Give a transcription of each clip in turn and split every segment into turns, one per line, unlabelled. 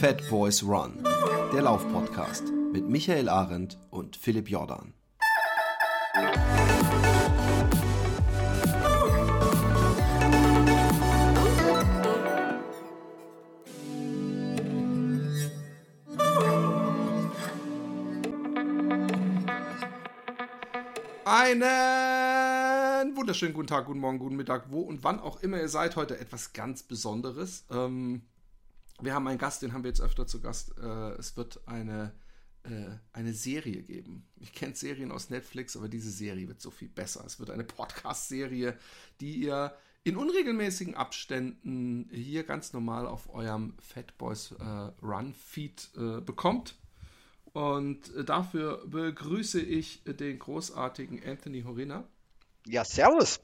Fat Boys Run, der Laufpodcast mit Michael Arendt und Philipp Jordan. Einen wunderschönen guten Tag, guten Morgen, guten Mittag, wo und wann auch immer ihr seid. Heute etwas ganz Besonderes. Ähm, wir haben einen Gast, den haben wir jetzt öfter zu Gast. Äh, es wird eine, äh, eine Serie geben. Ich kenne Serien aus Netflix, aber diese Serie wird so viel besser. Es wird eine Podcast-Serie, die ihr in unregelmäßigen Abständen hier ganz normal auf eurem Fat Boys äh, Run Feed äh, bekommt. Und äh, dafür begrüße ich den großartigen Anthony Horina.
Ja, servus.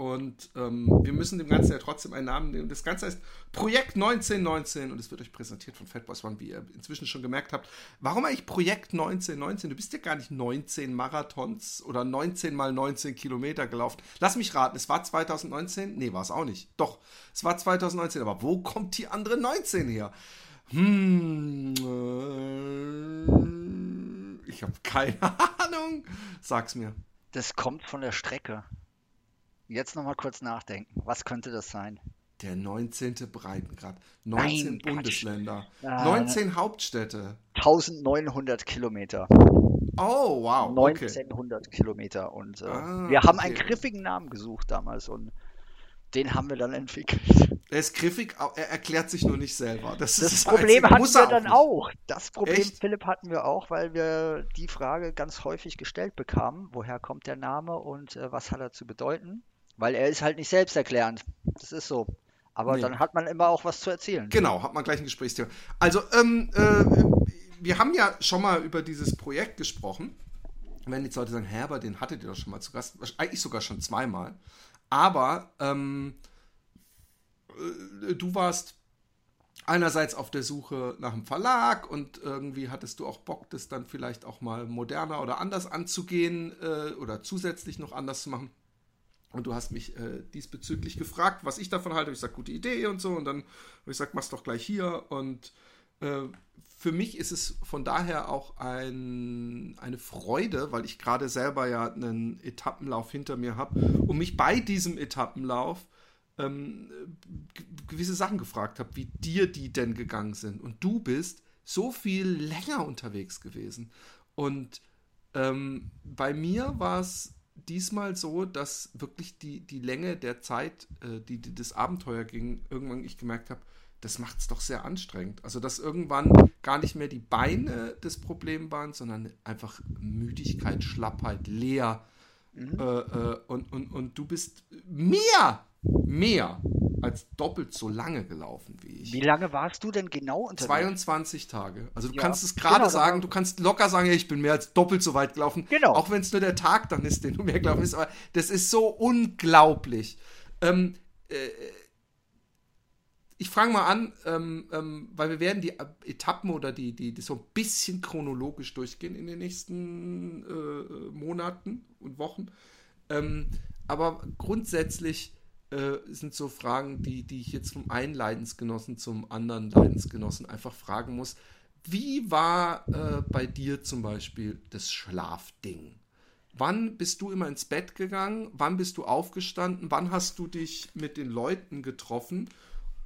Und ähm, wir müssen dem Ganzen ja trotzdem einen Namen nehmen. Das Ganze heißt Projekt 1919 und es wird euch präsentiert von Fatboys One, wie ihr inzwischen schon gemerkt habt. Warum eigentlich Projekt 1919? Du bist ja gar nicht 19 Marathons oder 19 mal 19 Kilometer gelaufen. Lass mich raten, es war 2019? Nee, war es auch nicht. Doch, es war 2019. Aber wo kommt die andere 19 her? Hm, äh, ich habe keine Ahnung. Sag's mir.
Das kommt von der Strecke. Jetzt nochmal kurz nachdenken. Was könnte das sein?
Der 19. Breitengrad. 19
Nein,
Bundesländer.
Quatsch.
19 Hauptstädte.
1900 Kilometer.
Oh, wow. Okay.
1900 Kilometer. Und äh,
Ah,
wir haben
okay.
einen griffigen Namen gesucht damals und den haben wir dann entwickelt.
Er ist griffig, er erklärt sich nur nicht selber. Das, ist
Das Problem
Einzige.
hatten
Muss
wir
er
dann
nicht.
auch. Das Problem,
Echt?
Philipp, hatten wir auch, weil wir die Frage ganz häufig gestellt bekamen, woher kommt der Name und äh, was hat er zu bedeuten? Weil er ist halt nicht selbsterklärend. Das ist so. Aber
Nee.
dann hat man immer auch was zu erzählen.
Genau, hat man gleich ein Gesprächsthema. Also, ähm, äh, wir haben ja schon mal über dieses Projekt gesprochen. Wenn jetzt Leute sagen, hä, aber den hattet ihr doch schon mal zu Gast. Eigentlich sogar schon zweimal. Aber ähm, äh, du warst einerseits auf der Suche nach einem Verlag und irgendwie hattest du auch Bock, das dann vielleicht auch mal moderner oder anders anzugehen äh, oder zusätzlich noch anders zu machen. Und du hast mich äh, diesbezüglich gefragt, was ich davon halte. Ich sage, gute Idee und so. Und dann habe ich gesagt, mach's doch gleich hier. Und äh, für mich ist es von daher auch ein, eine Freude, weil ich gerade selber ja einen Etappenlauf hinter mir habe und mich bei diesem Etappenlauf ähm, gewisse Sachen gefragt habe, wie dir die denn gegangen sind. Und du bist so viel länger unterwegs gewesen. Und ähm, bei mir war es diesmal so, dass wirklich die, die Länge der Zeit, äh, die, die das Abenteuer ging, irgendwann ich gemerkt habe, das macht es doch sehr anstrengend. Also, dass irgendwann gar nicht mehr die Beine das Problem waren, sondern einfach Müdigkeit, Schlappheit, leer. Äh, äh, und, und, und du bist mehr, mehr als doppelt so lange gelaufen wie ich.
Wie lange warst du denn genau unterwegs?
22 Tage. Also du
Ja,
kannst es gerade
genau,
sagen, du kannst locker sagen, ich bin mehr als doppelt so weit gelaufen.
Genau.
Auch wenn es nur der Tag dann ist, den du mehr gelaufen bist. Aber das ist so unglaublich. Ähm, äh, ich fange mal an, ähm, ähm, weil wir werden die Etappen oder die, die, die so ein bisschen chronologisch durchgehen in den nächsten äh, Monaten und Wochen. Ähm, aber grundsätzlich äh, sind so Fragen, die, die ich jetzt vom einen Leidensgenossen zum anderen Leidensgenossen einfach fragen muss. Wie war äh, bei dir zum Beispiel das Schlafding? Wann bist du immer ins Bett gegangen? Wann bist du aufgestanden? Wann hast du dich mit den Leuten getroffen?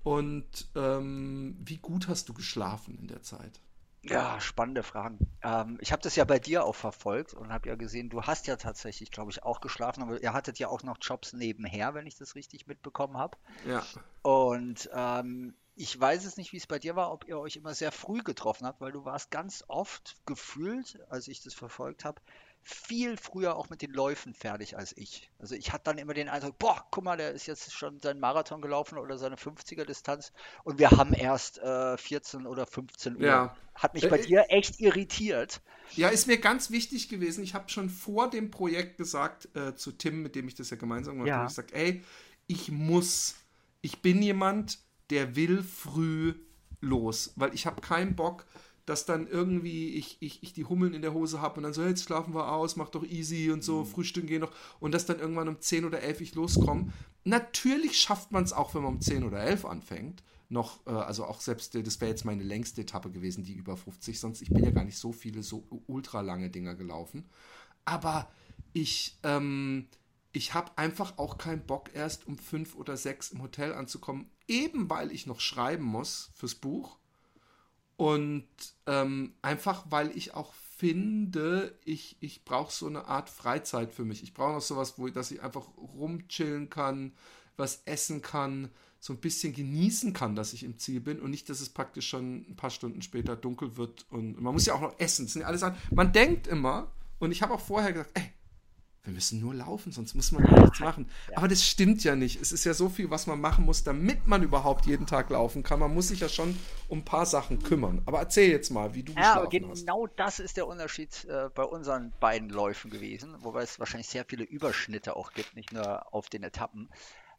Und ähm, wie gut hast du geschlafen in der Zeit?
Ja, spannende Fragen. Ähm, ich habe das ja bei dir auch verfolgt und habe ja gesehen, du hast ja tatsächlich, glaube ich, auch geschlafen, aber ihr hattet ja auch noch Jobs nebenher, wenn ich das richtig mitbekommen habe.
Ja.
Und ähm, ich weiß es nicht, wie es bei dir war, ob ihr euch immer sehr früh getroffen habt, weil du warst ganz oft gefühlt, als ich das verfolgt habe, viel früher auch mit den Läufen fertig als ich. Also ich hatte dann immer den Eindruck, boah, guck mal, der ist jetzt schon seinen Marathon gelaufen oder seine 50er Distanz und wir haben erst äh, 14 oder 15 Uhr.
Ja.
Hat mich bei
Äh,
dir echt irritiert.
Ja, ist mir ganz wichtig gewesen. Ich habe schon vor dem Projekt gesagt äh, zu Tim, mit dem ich das ja gemeinsam gemacht
Ja.
habe, ich gesagt, ey, ich muss, ich bin jemand, der will früh los, weil ich habe keinen Bock, dass dann irgendwie ich, ich, ich die Hummeln in der Hose habe und dann so, jetzt schlafen wir aus, mach doch easy und so, mhm. frühstücken gehen noch und dass dann irgendwann um 10 oder 11 ich loskomme. Natürlich schafft man es auch, wenn man um 10 oder 11 anfängt. Noch, äh, also auch selbst, das wäre jetzt meine längste Etappe gewesen, die über 50, sonst ich bin ja gar nicht so viele so ultra lange Dinger gelaufen. Aber ich, ähm, ich habe einfach auch keinen Bock, erst um fünf oder sechs im Hotel anzukommen, eben weil ich noch schreiben muss fürs Buch. Und ähm, einfach, weil ich auch finde, ich, ich brauche so eine Art Freizeit für mich. Ich brauche noch sowas, wo dass ich einfach rumchillen kann, was essen kann, so ein bisschen genießen kann, dass ich im Ziel bin und nicht, dass es praktisch schon ein paar Stunden später dunkel wird und man muss ja auch noch essen. Das sind ja alles an. Man denkt immer, und ich habe auch vorher gesagt, ey, wir müssen nur laufen, sonst muss man ja nichts machen. Ja. Aber das stimmt ja nicht. Es ist ja so viel, was man machen muss, damit man überhaupt jeden Tag laufen kann. Man muss sich ja schon um ein paar Sachen kümmern. Aber erzähl jetzt mal, wie du
ja, geschlafen genau hast. Genau das ist der Unterschied äh, bei unseren beiden Läufen gewesen, wobei es wahrscheinlich sehr viele Überschnitte auch gibt, nicht nur auf den Etappen.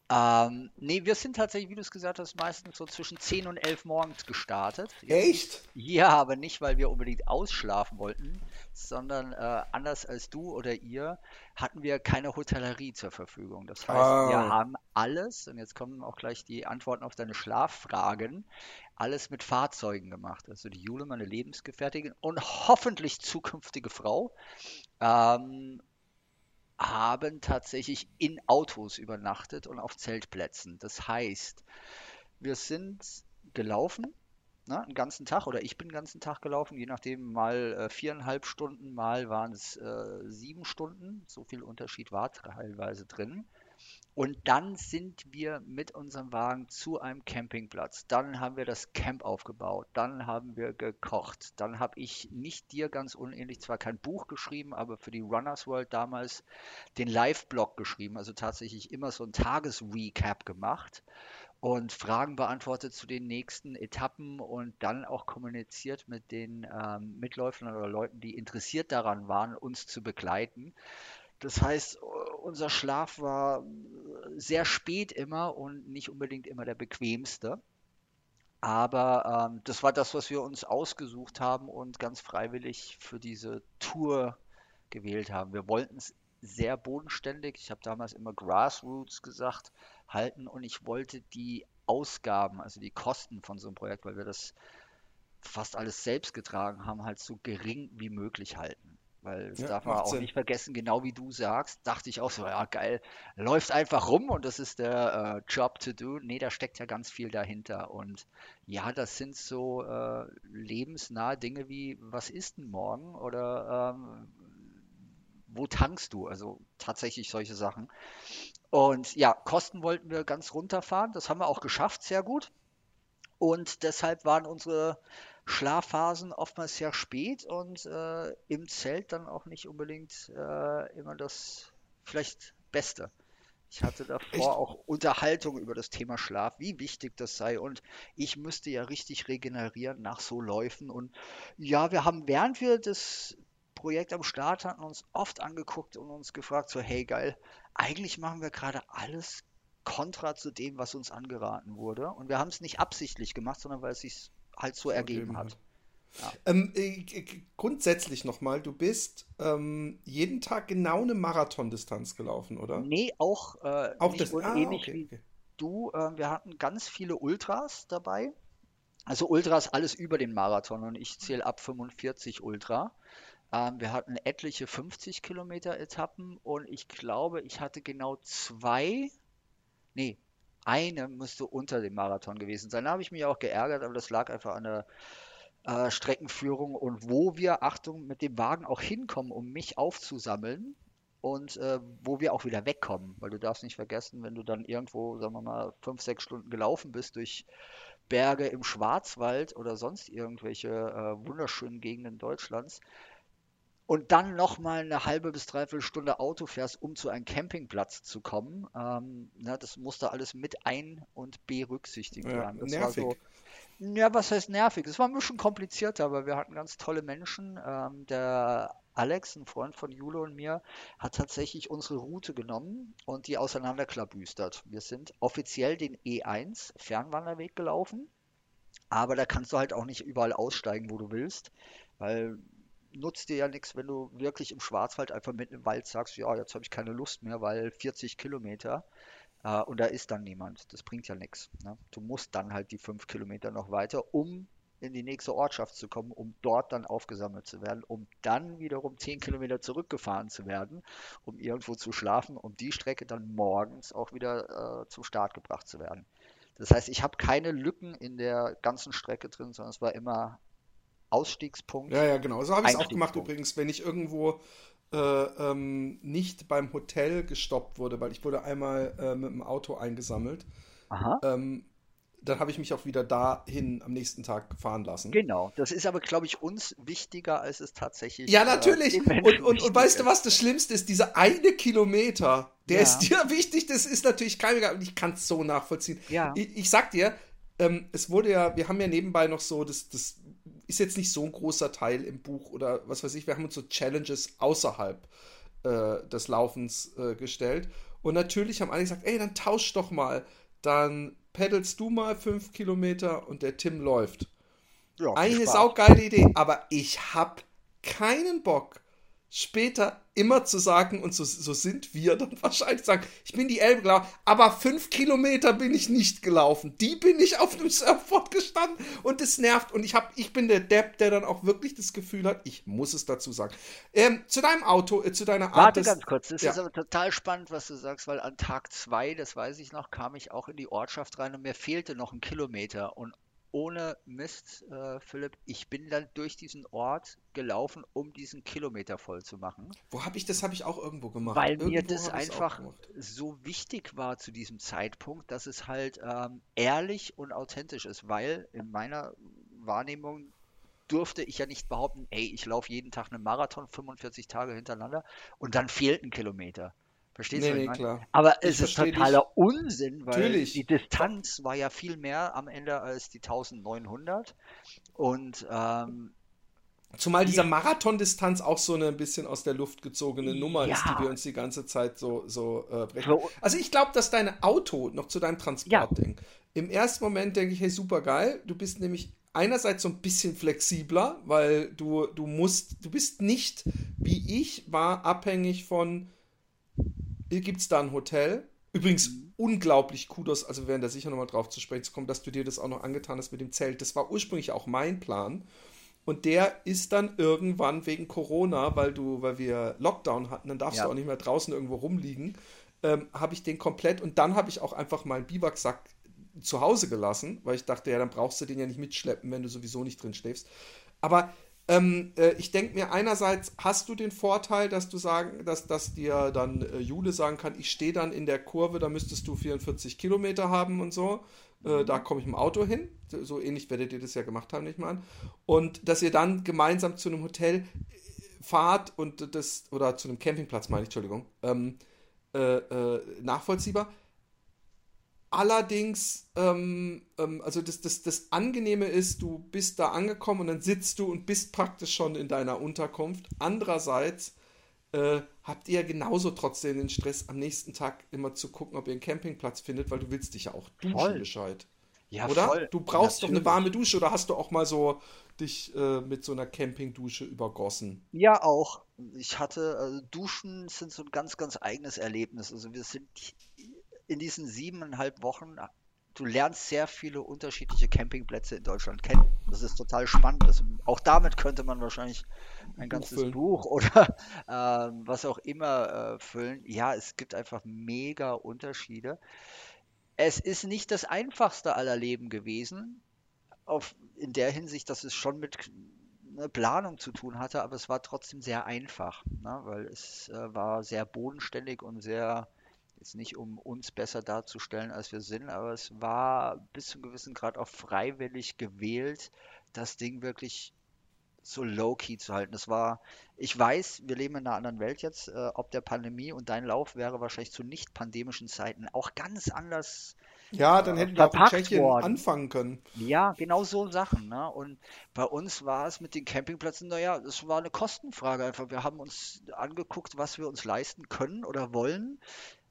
Ähm, nee, wir sind tatsächlich, wie du es gesagt hast, meistens so zwischen 10 und 11 morgens gestartet.
Echt?
Ja, aber nicht, weil wir unbedingt ausschlafen wollten, sondern äh, anders als du oder ihr hatten wir keine Hotellerie zur Verfügung. Das heißt, ah. wir haben alles, und jetzt kommen auch gleich die Antworten auf deine Schlaffragen, alles mit Fahrzeugen gemacht. Also die Jule, meine Lebensgefährtin und hoffentlich zukünftige Frau, ähm, haben tatsächlich in Autos übernachtet und auf Zeltplätzen. Das heißt, wir sind gelaufen, ne, einen ganzen Tag oder ich bin den ganzen Tag gelaufen, je nachdem, mal äh, viereinhalb Stunden, mal waren es äh, sieben Stunden. So viel Unterschied war teilweise drin. Und dann sind wir mit unserem Wagen zu einem Campingplatz. Dann haben wir das Camp aufgebaut. Dann haben wir gekocht. Dann habe ich nicht dir ganz unähnlich zwar kein Buch geschrieben, aber für die Runners World damals den Live-Blog geschrieben. Also tatsächlich immer so ein Tagesrecap gemacht und Fragen beantwortet zu den nächsten Etappen und dann auch kommuniziert mit den ähm, Mitläufern oder Leuten, die interessiert daran waren, uns zu begleiten. Das heißt, unser Schlaf war sehr spät immer und nicht unbedingt immer der bequemste. Aber ähm, das war das, was wir uns ausgesucht haben und ganz freiwillig für diese Tour gewählt haben. Wir wollten es sehr bodenständig, ich habe damals immer Grassroots gesagt, halten und ich wollte die Ausgaben, also die Kosten von so einem Projekt, weil wir das fast alles selbst getragen haben, halt so gering wie möglich halten. Weil das ja, darf man auch Sinn. nicht vergessen, genau wie du sagst, dachte ich auch so, ja geil, läuft einfach rum und das ist der äh, Job to do. Nee, da steckt ja ganz viel dahinter. Und ja, das sind so äh, lebensnahe Dinge wie, was ist denn morgen? Oder ähm, wo tankst du? Also tatsächlich solche Sachen. Und ja, Kosten wollten wir ganz runterfahren. Das haben wir auch geschafft, sehr gut. Und deshalb waren unsere Schlafphasen oftmals sehr spät und äh, im Zelt dann auch nicht unbedingt äh, immer das vielleicht Beste. Ich hatte davor Echt? auch Unterhaltung über das Thema Schlaf, wie wichtig das sei. Und ich müsste ja richtig regenerieren nach so Läufen. Und ja, wir haben, während wir das Projekt am Start hatten, uns oft angeguckt und uns gefragt, so, hey geil, eigentlich machen wir gerade alles kontra zu dem, was uns angeraten wurde. Und wir haben es nicht absichtlich gemacht, sondern weil es sich halt so ergeben hat.
Ja. Ähm, äh, grundsätzlich nochmal, du bist ähm, jeden Tag genau eine Marathondistanz gelaufen, oder?
Nee, auch, äh, auch das, ah, ähnlich okay, wie okay. du. Äh, wir hatten ganz viele Ultras dabei. Also Ultras alles über den Marathon und ich zähle ab 45 Ultra. Ähm, wir hatten etliche 50 Kilometer Etappen und ich glaube, ich hatte genau zwei, nee, eine müsste unter dem Marathon gewesen sein. Da habe ich mich auch geärgert, aber das lag einfach an der äh, Streckenführung und wo wir, Achtung, mit dem Wagen auch hinkommen, um mich aufzusammeln und äh, wo wir auch wieder wegkommen. Weil du darfst nicht vergessen, wenn du dann irgendwo, sagen wir mal, fünf, sechs Stunden gelaufen bist durch Berge im Schwarzwald oder sonst irgendwelche äh, wunderschönen Gegenden Deutschlands, und dann nochmal eine halbe bis dreiviertel Stunde Auto fährst, um zu einem Campingplatz zu kommen. Ähm, na, das musste alles mit ein- und berücksichtigt ja, werden. Das nervig. war so. Ja, was heißt nervig? Es war ein bisschen komplizierter, aber wir hatten ganz tolle Menschen. Ähm, der Alex, ein Freund von Jule und mir, hat tatsächlich unsere Route genommen und die auseinanderklabüstert. Wir sind offiziell den E1 Fernwanderweg gelaufen Aber da kannst du halt auch nicht überall aussteigen, wo du willst, weil nutzt dir ja nichts, wenn du wirklich im Schwarzwald einfach mitten im Wald sagst, ja, jetzt habe ich keine Lust mehr, weil 40 Kilometer äh, und da ist dann niemand. Das bringt ja nichts. Ne? Du musst dann halt die fünf Kilometer noch weiter, um in die nächste Ortschaft zu kommen, um dort dann aufgesammelt zu werden, um dann wiederum zehn Kilometer zurückgefahren zu werden, um irgendwo zu schlafen, um die Strecke dann morgens auch wieder äh, zum Start gebracht zu werden. Das heißt, ich habe keine Lücken in der ganzen Strecke drin, sondern es war immer Ausstiegspunkt.
Ja, ja, genau. So habe ich es auch gemacht übrigens, wenn ich irgendwo äh, ähm, nicht beim Hotel gestoppt wurde, weil ich wurde einmal äh, mit dem Auto eingesammelt. Aha. Ähm, dann habe ich mich auch wieder dahin am nächsten Tag fahren lassen.
Genau, das ist aber, glaube ich, uns wichtiger, als es tatsächlich
Ja, natürlich. Äh, und, und, und weißt du, was das Schlimmste ist? Dieser eine Kilometer, der ja. ist dir wichtig, das ist natürlich kein und ich kann es so nachvollziehen. Ja. Ich, ich sag dir, ähm, es wurde ja, wir haben ja nebenbei noch so, das, das ist jetzt nicht so ein großer Teil im Buch oder was weiß ich, wir haben uns so Challenges außerhalb äh, des Laufens äh, gestellt. Und natürlich haben alle gesagt, ey, dann tausch doch mal. Dann peddelst du mal fünf Kilometer und der Tim läuft. Ja, Eine saugeile Idee, aber ich hab keinen Bock, später immer zu sagen, und so, so sind wir dann wahrscheinlich sagen, ich bin die Elbe gelaufen, aber fünf Kilometer bin ich nicht gelaufen. Die bin ich auf dem Surfboard gestanden und es nervt. Und ich, hab, ich bin der Depp, der dann auch wirklich das Gefühl hat, ich muss es dazu sagen. Ähm, zu deinem Auto, äh, zu deiner
Art. Warte des, ganz kurz, das ja. ist aber total spannend, was du sagst, weil an Tag zwei, das weiß ich noch, kam ich auch in die Ortschaft rein und mir fehlte noch ein Kilometer. Und ohne Mist, äh, Philipp, ich bin dann durch diesen Ort gelaufen, um diesen Kilometer voll zu machen.
Wo habe ich das? Habe ich auch irgendwo gemacht.
Weil irgendwo mir das einfach so wichtig war zu diesem Zeitpunkt, dass es halt ähm, ehrlich und authentisch ist, weil in meiner Wahrnehmung durfte ich ja nicht behaupten, ey, ich laufe jeden Tag einen Marathon 45 Tage hintereinander und dann fehlt ein Kilometer. Verstehst nee, du? Nee, klar. Aber es ist totaler dich. Unsinn, weil Natürlich. die Distanz war ja viel mehr am Ende als die 1900. Und ähm,
Zumal dieser Marathondistanz auch so eine ein bisschen aus der Luft gezogene Nummer ja. ist, die wir uns die ganze Zeit so, so äh, brechen. Also ich glaube, dass dein Auto, noch zu deinem Transportding, ja. im ersten Moment denke ich, hey, super geil. Du bist nämlich einerseits so ein bisschen flexibler, weil du, du musst, du bist nicht, wie ich war, abhängig von gibt es da ein Hotel. Übrigens mhm. unglaublich Kudos, also wir werden da sicher nochmal drauf zu sprechen kommen, dass du dir das auch noch angetan hast mit dem Zelt. Das war ursprünglich auch mein Plan. Und der ist dann irgendwann wegen Corona, weil du, weil wir Lockdown hatten, dann darfst ja. du auch nicht mehr draußen irgendwo rumliegen, ähm, habe ich den komplett und dann habe ich auch einfach meinen Biwaksack zu Hause gelassen, weil ich dachte, ja, dann brauchst du den ja nicht mitschleppen, wenn du sowieso nicht drin schläfst. Aber ähm, äh, ich denke mir, einerseits hast du den Vorteil, dass du sagen, dass, dass dir dann äh, Jule sagen kann, ich stehe dann in der Kurve, da müsstest du 44 Kilometer haben und so. Äh, da komme ich im Auto hin. So ähnlich werdet ihr das ja gemacht haben, nicht mal. Und dass ihr dann gemeinsam zu einem Hotel äh, fahrt und das, oder zu einem Campingplatz, meine ich, Entschuldigung, ähm, äh, äh, nachvollziehbar. Allerdings, ähm, ähm, also das, das, das Angenehme ist, du bist da angekommen und dann sitzt du und bist praktisch schon in deiner Unterkunft. Andererseits äh, habt ihr genauso trotzdem den Stress, am nächsten Tag immer zu gucken, ob ihr einen Campingplatz findet, weil du willst dich ja auch duschen voll. gescheit. Ja, oder? Voll. Du brauchst Natürlich. doch eine warme Dusche oder hast du auch mal so dich äh, mit so einer Campingdusche übergossen?
Ja, auch. Ich hatte, also Duschen sind so ein ganz, ganz eigenes Erlebnis. Also wir sind in diesen siebeneinhalb Wochen, du lernst sehr viele unterschiedliche Campingplätze in Deutschland kennen. Das ist total spannend. Das, auch damit könnte man wahrscheinlich ein ganzes füllen. Buch oder äh, was auch immer äh, füllen. Ja, es gibt einfach mega Unterschiede. Es ist nicht das einfachste aller Leben gewesen, auf, in der Hinsicht, dass es schon mit eine Planung zu tun hatte, aber es war trotzdem sehr einfach, ne? weil es äh, war sehr bodenständig und sehr Jetzt nicht, um uns besser darzustellen, als wir sind, aber es war bis zu einem gewissen Grad auch freiwillig gewählt, das Ding wirklich so low-key zu halten. Das war, ich weiß, wir leben in einer anderen Welt jetzt, äh, ob der Pandemie und dein Lauf wäre wahrscheinlich zu nicht pandemischen Zeiten auch ganz anders.
Ja, dann äh, hätten wir auch in Tschechien worden. anfangen können.
Ja, genau so Sachen. Ne? Und bei uns war es mit den Campingplätzen, naja, das war eine Kostenfrage einfach. Wir haben uns angeguckt, was wir uns leisten können oder wollen.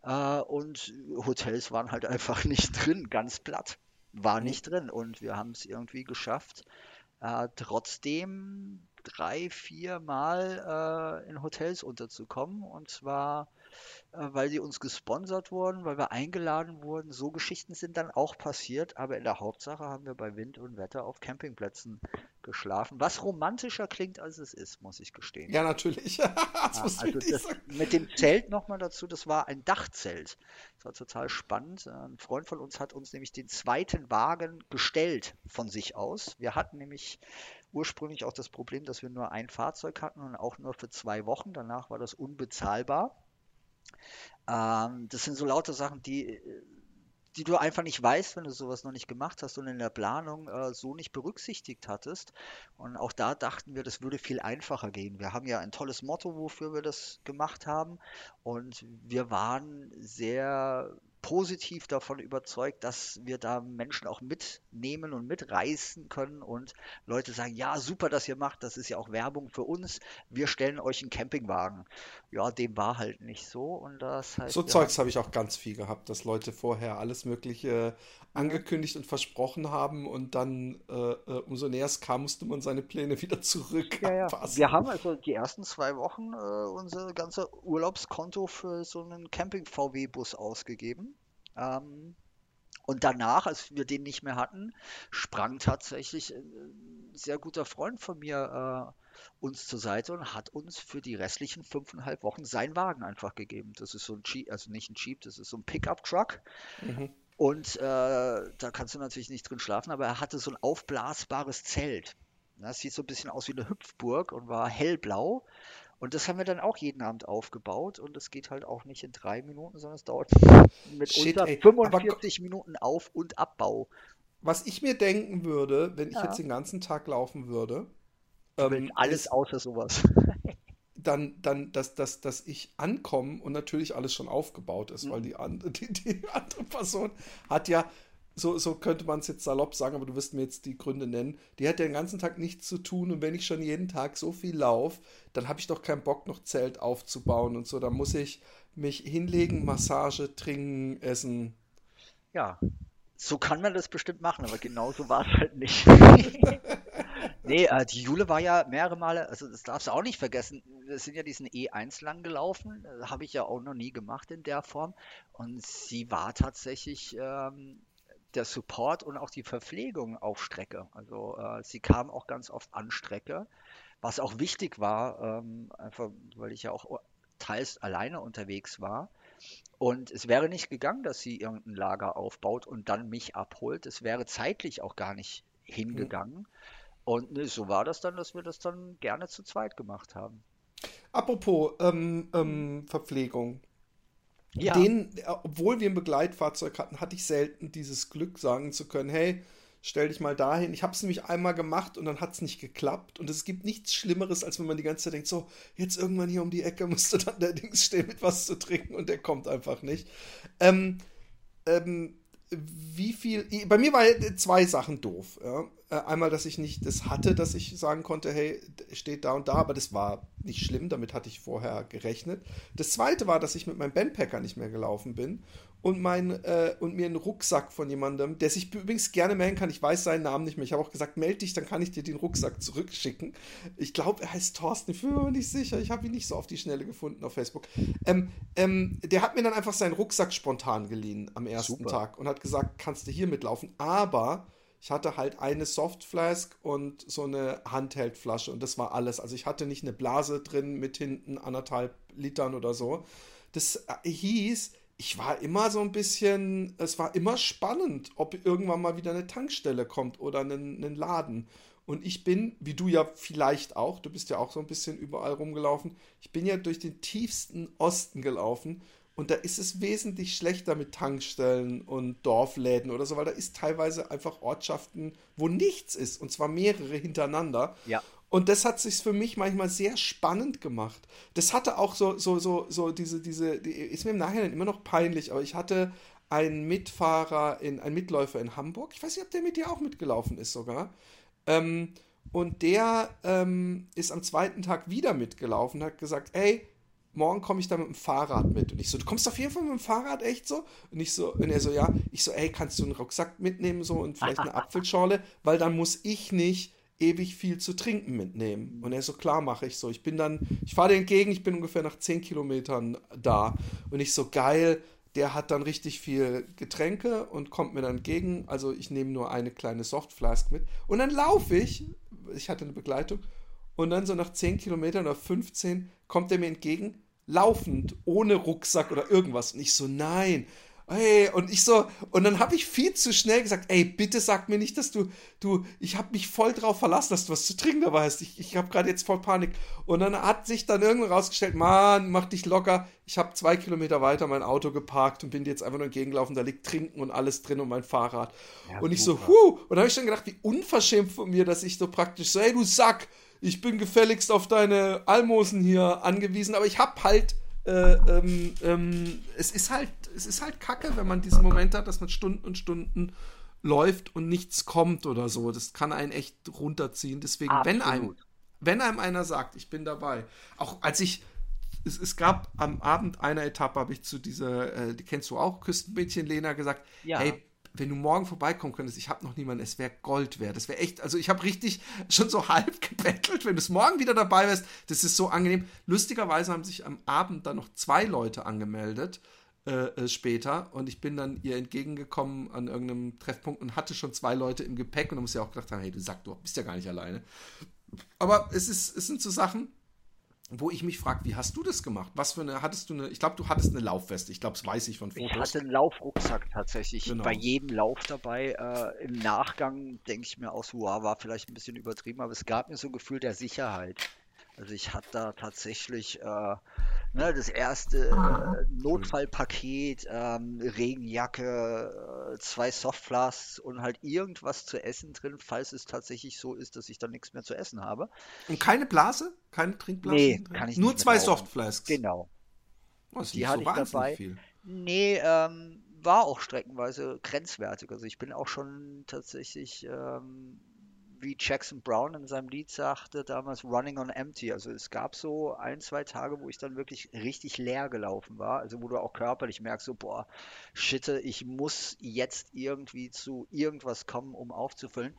Äh, und Hotels waren halt einfach nicht drin, ganz platt. war mhm. nicht drin und wir haben es irgendwie geschafft, äh, trotzdem drei, vier Mal äh, in Hotels unterzukommen und zwar weil sie uns gesponsert wurden, weil wir eingeladen wurden. So Geschichten sind dann auch passiert, aber in der Hauptsache haben wir bei Wind und Wetter auf Campingplätzen geschlafen, was romantischer klingt, als es ist, muss ich gestehen.
Ja, natürlich.
das also das, mit dem Zelt nochmal dazu, das war ein Dachzelt. Das war total spannend. Ein Freund von uns hat uns nämlich den zweiten Wagen gestellt von sich aus. Wir hatten nämlich ursprünglich auch das Problem, dass wir nur ein Fahrzeug hatten und auch nur für zwei Wochen. Danach war das unbezahlbar. Ähm, das sind so lauter Sachen, die, die du einfach nicht weißt, wenn du sowas noch nicht gemacht hast und in der Planung äh, so nicht berücksichtigt hattest. Und auch da dachten wir, das würde viel einfacher gehen. Wir haben ja ein tolles Motto, wofür wir das gemacht haben. Und wir waren sehr positiv davon überzeugt, dass wir da Menschen auch mitnehmen und mitreißen können und Leute sagen, ja, super, dass ihr macht, das ist ja auch Werbung für uns, wir stellen euch einen Campingwagen. Ja, dem war halt nicht so und das heißt,
So Zeugs habe ich auch ganz viel gehabt, dass Leute vorher alles Mögliche angekündigt und versprochen haben und dann äh, äh, umso näher es kam, musste man seine Pläne wieder zurück.
Ja, ja. Wir haben also die ersten zwei Wochen äh, unser ganze Urlaubskonto für so einen Camping-VW-Bus ausgegeben. Ähm, und danach, als wir den nicht mehr hatten, sprang tatsächlich ein sehr guter Freund von mir äh, uns zur Seite und hat uns für die restlichen fünfeinhalb Wochen seinen Wagen einfach gegeben. Das ist so ein Jeep, also nicht ein Jeep, das ist so ein Pickup-Truck. Mhm. Und äh, da kannst du natürlich nicht drin schlafen, aber er hatte so ein aufblasbares Zelt. Das sieht so ein bisschen aus wie eine Hüpfburg und war hellblau. Und das haben wir dann auch jeden Abend aufgebaut und es geht halt auch nicht in drei Minuten, sondern es dauert mit Shit, unter 45 Minuten Auf- und Abbau.
Was ich mir denken würde, wenn ich ja. jetzt den ganzen Tag laufen würde,
ähm, alles ist, außer sowas.
dann, dann dass, dass, dass ich ankomme und natürlich alles schon aufgebaut ist, mhm. weil die, an, die, die, andere Person hat ja, so, so könnte man es jetzt salopp sagen, aber du wirst mir jetzt die Gründe nennen, die hat ja den ganzen Tag nichts zu tun und wenn ich schon jeden Tag so viel laufe, dann habe ich doch keinen Bock, noch Zelt aufzubauen und so. Da muss ich mich hinlegen, Massage, trinken, essen.
Ja, so kann man das bestimmt machen, aber genau so war es halt nicht. Nee, äh, die Jule war ja mehrere Male, also das darfst du auch nicht vergessen, wir sind ja diesen E1 lang gelaufen, äh, habe ich ja auch noch nie gemacht in der Form. Und sie war tatsächlich ähm, der Support und auch die Verpflegung auf Strecke. Also äh, sie kam auch ganz oft an Strecke, was auch wichtig war, ähm, einfach weil ich ja auch teils alleine unterwegs war. Und es wäre nicht gegangen, dass sie irgendein Lager aufbaut und dann mich abholt. Es wäre zeitlich auch gar nicht mhm. hingegangen. Mhm. Und ne, so war das dann, dass wir das dann gerne zu zweit gemacht haben.
Apropos ähm, ähm, Verpflegung. Ja. Den, obwohl wir ein Begleitfahrzeug hatten, hatte ich selten dieses Glück, sagen zu können, hey, stell dich mal dahin. Ich habe es nämlich einmal gemacht und dann hat es nicht geklappt. Und es gibt nichts Schlimmeres, als wenn man die ganze Zeit denkt, so, jetzt irgendwann hier um die Ecke musste dann der Dings stehen mit was zu trinken und der kommt einfach nicht. Ähm, ähm, wie viel. Bei mir war zwei Sachen doof. Ja. Äh, einmal, dass ich nicht das hatte, dass ich sagen konnte, hey, steht da und da, aber das war nicht schlimm, damit hatte ich vorher gerechnet. Das zweite war, dass ich mit meinem Bandpacker nicht mehr gelaufen bin und, mein, äh, und mir einen Rucksack von jemandem, der sich übrigens gerne melden kann, ich weiß seinen Namen nicht mehr, ich habe auch gesagt, melde dich, dann kann ich dir den Rucksack zurückschicken. Ich glaube, er heißt Thorsten, ich bin mir nicht sicher, ich habe ihn nicht so auf die Schnelle gefunden auf Facebook. Ähm, ähm, der hat mir dann einfach seinen Rucksack spontan geliehen am ersten Super. Tag und hat gesagt, kannst du hier mitlaufen, aber ich hatte halt eine Softflask und so eine Handheldflasche und das war alles. Also ich hatte nicht eine Blase drin mit hinten anderthalb Litern oder so. Das äh, hieß, ich war immer so ein bisschen, es war immer spannend, ob irgendwann mal wieder eine Tankstelle kommt oder einen, einen Laden. Und ich bin, wie du ja vielleicht auch, du bist ja auch so ein bisschen überall rumgelaufen, ich bin ja durch den tiefsten Osten gelaufen und da ist es wesentlich schlechter mit Tankstellen und Dorfläden oder so, weil da ist teilweise einfach Ortschaften, wo nichts ist und zwar mehrere hintereinander.
Ja.
Und das hat sich für mich manchmal sehr spannend gemacht. Das hatte auch so, so, so, so diese, diese, die, ist mir im Nachhinein immer noch peinlich, aber ich hatte einen Mitfahrer, in, einen Mitläufer in Hamburg. Ich weiß nicht, ob der mit dir auch mitgelaufen ist sogar. Ähm, und der ähm, ist am zweiten Tag wieder mitgelaufen, hat gesagt, ey, morgen komme ich da mit dem Fahrrad mit. Und ich so, du kommst auf jeden Fall mit dem Fahrrad, echt so? Und ich so, und er so, ja. Ich so, ey, kannst du einen Rucksack mitnehmen so und vielleicht eine Apfelschorle? Weil dann muss ich nicht ewig viel zu trinken mitnehmen. Und er so, klar mache ich so. Ich bin dann, ich fahre dir entgegen, ich bin ungefähr nach 10 Kilometern da. Und ich so, geil, der hat dann richtig viel Getränke und kommt mir dann entgegen. Also ich nehme nur eine kleine Softflask mit. Und dann laufe ich, ich hatte eine Begleitung, und dann so nach 10 Kilometern oder 15 kommt er mir entgegen, laufend, ohne Rucksack oder irgendwas. Und ich so, nein. Hey, und ich so, und dann habe ich viel zu schnell gesagt, ey, bitte sag mir nicht, dass du, du, ich habe mich voll drauf verlassen, dass du was zu trinken dabei hast. Ich, ich habe gerade jetzt voll Panik. Und dann hat sich dann irgendwann rausgestellt, Mann, mach dich locker. Ich habe zwei Kilometer weiter mein Auto geparkt und bin dir jetzt einfach nur entgegengelaufen. Da liegt Trinken und alles drin und mein Fahrrad. Ja, und ich super. so, huh. Und dann habe ich dann gedacht, wie unverschämt von mir, dass ich so praktisch so, ey, du Sack, ich bin gefälligst auf deine Almosen hier angewiesen, aber ich hab halt, äh, ähm, ähm, es ist halt, es ist halt kacke, wenn man diesen Moment hat, dass man Stunden und Stunden läuft und nichts kommt oder so. Das kann einen echt runterziehen. Deswegen, wenn einem, wenn einem einer sagt, ich bin dabei, auch als ich, es, es gab am Abend einer Etappe, habe ich zu dieser, äh, die kennst du auch, Küstenmädchen Lena gesagt, ja. hey, wenn du morgen vorbeikommen könntest, ich habe noch niemanden, es wäre Gold wert. Das wäre echt, also ich habe richtig schon so halb gebettelt, wenn du es morgen wieder dabei wärst. Das ist so angenehm. Lustigerweise haben sich am Abend dann noch zwei Leute angemeldet. Äh, äh, später und ich bin dann ihr entgegengekommen an irgendeinem Treffpunkt und hatte schon zwei Leute im Gepäck und da muss ja auch gedacht haben, hey, du sag, du bist ja gar nicht alleine. Aber es, ist, es sind so Sachen, wo ich mich frage, wie hast du das gemacht? Was für eine, hattest du eine, ich glaube, du hattest eine Laufweste, ich glaube, das weiß ich von
Fotos. Ich hatte einen Laufrucksack tatsächlich, genau. bei jedem Lauf dabei. Äh, Im Nachgang denke ich mir aus, wow, war vielleicht ein bisschen übertrieben, aber es gab mir so ein Gefühl der Sicherheit. Also ich hatte da tatsächlich äh, ne, das erste äh, Notfallpaket, ähm, Regenjacke, äh, zwei Softflasks und halt irgendwas zu essen drin, falls es tatsächlich so ist, dass ich dann nichts mehr zu essen habe.
Und keine Blase? Keine Trinkblase? Nee, drin? kann ich Nur nicht zwei Softflasks?
Genau.
Oh, das Die hatte so ich dabei. Viel.
Nee, ähm, war auch streckenweise grenzwertig. Also ich bin auch schon tatsächlich ähm, wie Jackson Brown in seinem Lied sagte, damals Running on Empty. Also es gab so ein, zwei Tage, wo ich dann wirklich richtig leer gelaufen war. Also wo du auch körperlich merkst, so, boah, shit, ich muss jetzt irgendwie zu irgendwas kommen, um aufzufüllen.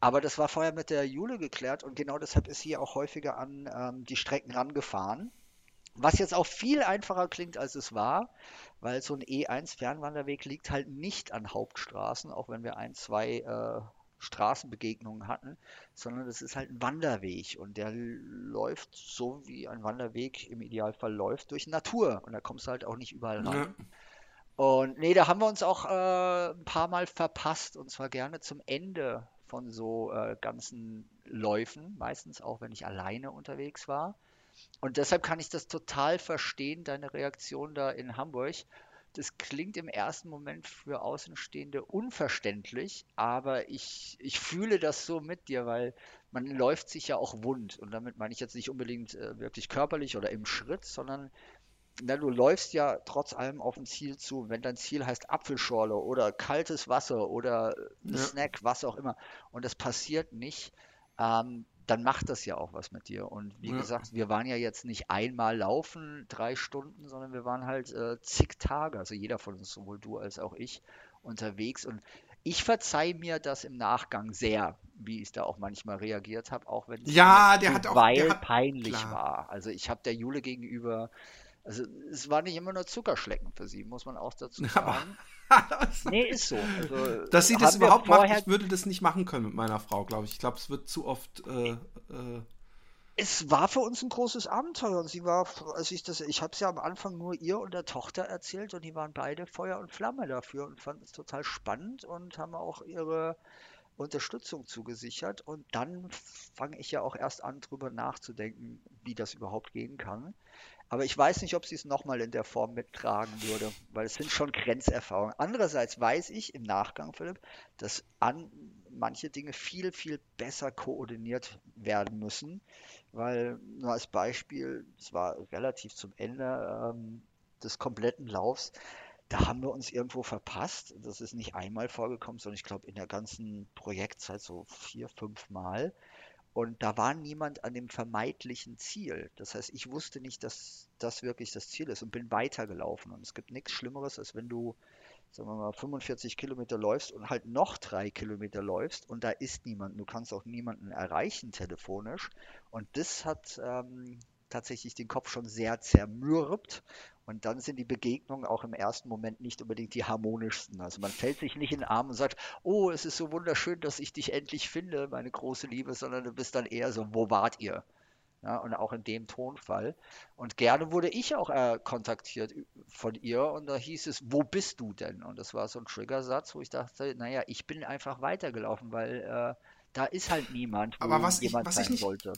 Aber das war vorher mit der Jule geklärt und genau deshalb ist sie auch häufiger an ähm, die Strecken rangefahren. Was jetzt auch viel einfacher klingt, als es war, weil so ein E1-Fernwanderweg liegt halt nicht an Hauptstraßen, auch wenn wir ein, zwei äh, Straßenbegegnungen hatten, sondern das ist halt ein Wanderweg und der läuft so, wie ein Wanderweg im Idealfall läuft, durch Natur und da kommst du halt auch nicht überall ran. Ja. Und nee, da haben wir uns auch äh, ein paar Mal verpasst und zwar gerne zum Ende von so äh, ganzen Läufen, meistens auch wenn ich alleine unterwegs war. Und deshalb kann ich das total verstehen, deine Reaktion da in Hamburg das klingt im ersten Moment für Außenstehende unverständlich, aber ich, ich fühle das so mit dir, weil man läuft sich ja auch wund. Und damit meine ich jetzt nicht unbedingt äh, wirklich körperlich oder im Schritt, sondern na, du läufst ja trotz allem auf ein Ziel zu. Wenn dein Ziel heißt Apfelschorle oder kaltes Wasser oder ja. Snack, was auch immer, und das passiert nicht, ähm, dann macht das ja auch was mit dir. Und wie ja. gesagt, wir waren ja jetzt nicht einmal laufen, drei Stunden, sondern wir waren halt äh, zig Tage, also jeder von uns, sowohl du als auch ich, unterwegs. Und ich verzeihe mir das im Nachgang sehr, wie ich da auch manchmal reagiert habe, auch wenn es
ja, der hat auch,
weil
der
hat, peinlich klar. war. Also ich habe der Jule gegenüber, also es war nicht immer nur Zuckerschlecken für sie, muss man auch dazu sagen. nee, ist so. Also,
Dass sie das überhaupt macht, ich würde das nicht machen können mit meiner Frau, glaube ich. Ich glaube, es wird zu oft. Äh, äh
es war für uns ein großes Abenteuer und sie war, als ich das, ich habe es ja am Anfang nur ihr und der Tochter erzählt und die waren beide Feuer und Flamme dafür und fanden es total spannend und haben auch ihre Unterstützung zugesichert und dann fange ich ja auch erst an, drüber nachzudenken, wie das überhaupt gehen kann. Aber ich weiß nicht, ob sie es nochmal in der Form mittragen würde, weil es sind schon Grenzerfahrungen. Andererseits weiß ich im Nachgang, Philipp, dass an manche Dinge viel, viel besser koordiniert werden müssen, weil nur als Beispiel, es war relativ zum Ende ähm, des kompletten Laufs, da haben wir uns irgendwo verpasst. Das ist nicht einmal vorgekommen, sondern ich glaube in der ganzen Projektzeit so vier, fünf Mal. Und da war niemand an dem vermeintlichen Ziel. Das heißt, ich wusste nicht, dass das wirklich das Ziel ist und bin weitergelaufen. Und es gibt nichts Schlimmeres, als wenn du, sagen wir mal, 45 Kilometer läufst und halt noch drei Kilometer läufst und da ist niemand. Du kannst auch niemanden erreichen telefonisch. Und das hat ähm, tatsächlich den Kopf schon sehr zermürbt. Und dann sind die Begegnungen auch im ersten Moment nicht unbedingt die harmonischsten. Also man fällt sich nicht in den Arm und sagt, oh, es ist so wunderschön, dass ich dich endlich finde, meine große Liebe, sondern du bist dann eher so, wo wart ihr? Ja, und auch in dem Tonfall. Und gerne wurde ich auch äh, kontaktiert von ihr und da hieß es, wo bist du denn? Und das war so ein Triggersatz, wo ich dachte, naja, ich bin einfach weitergelaufen, weil äh, da ist halt niemand,
wo Aber was jemand ich, was sein ich nicht, sollte.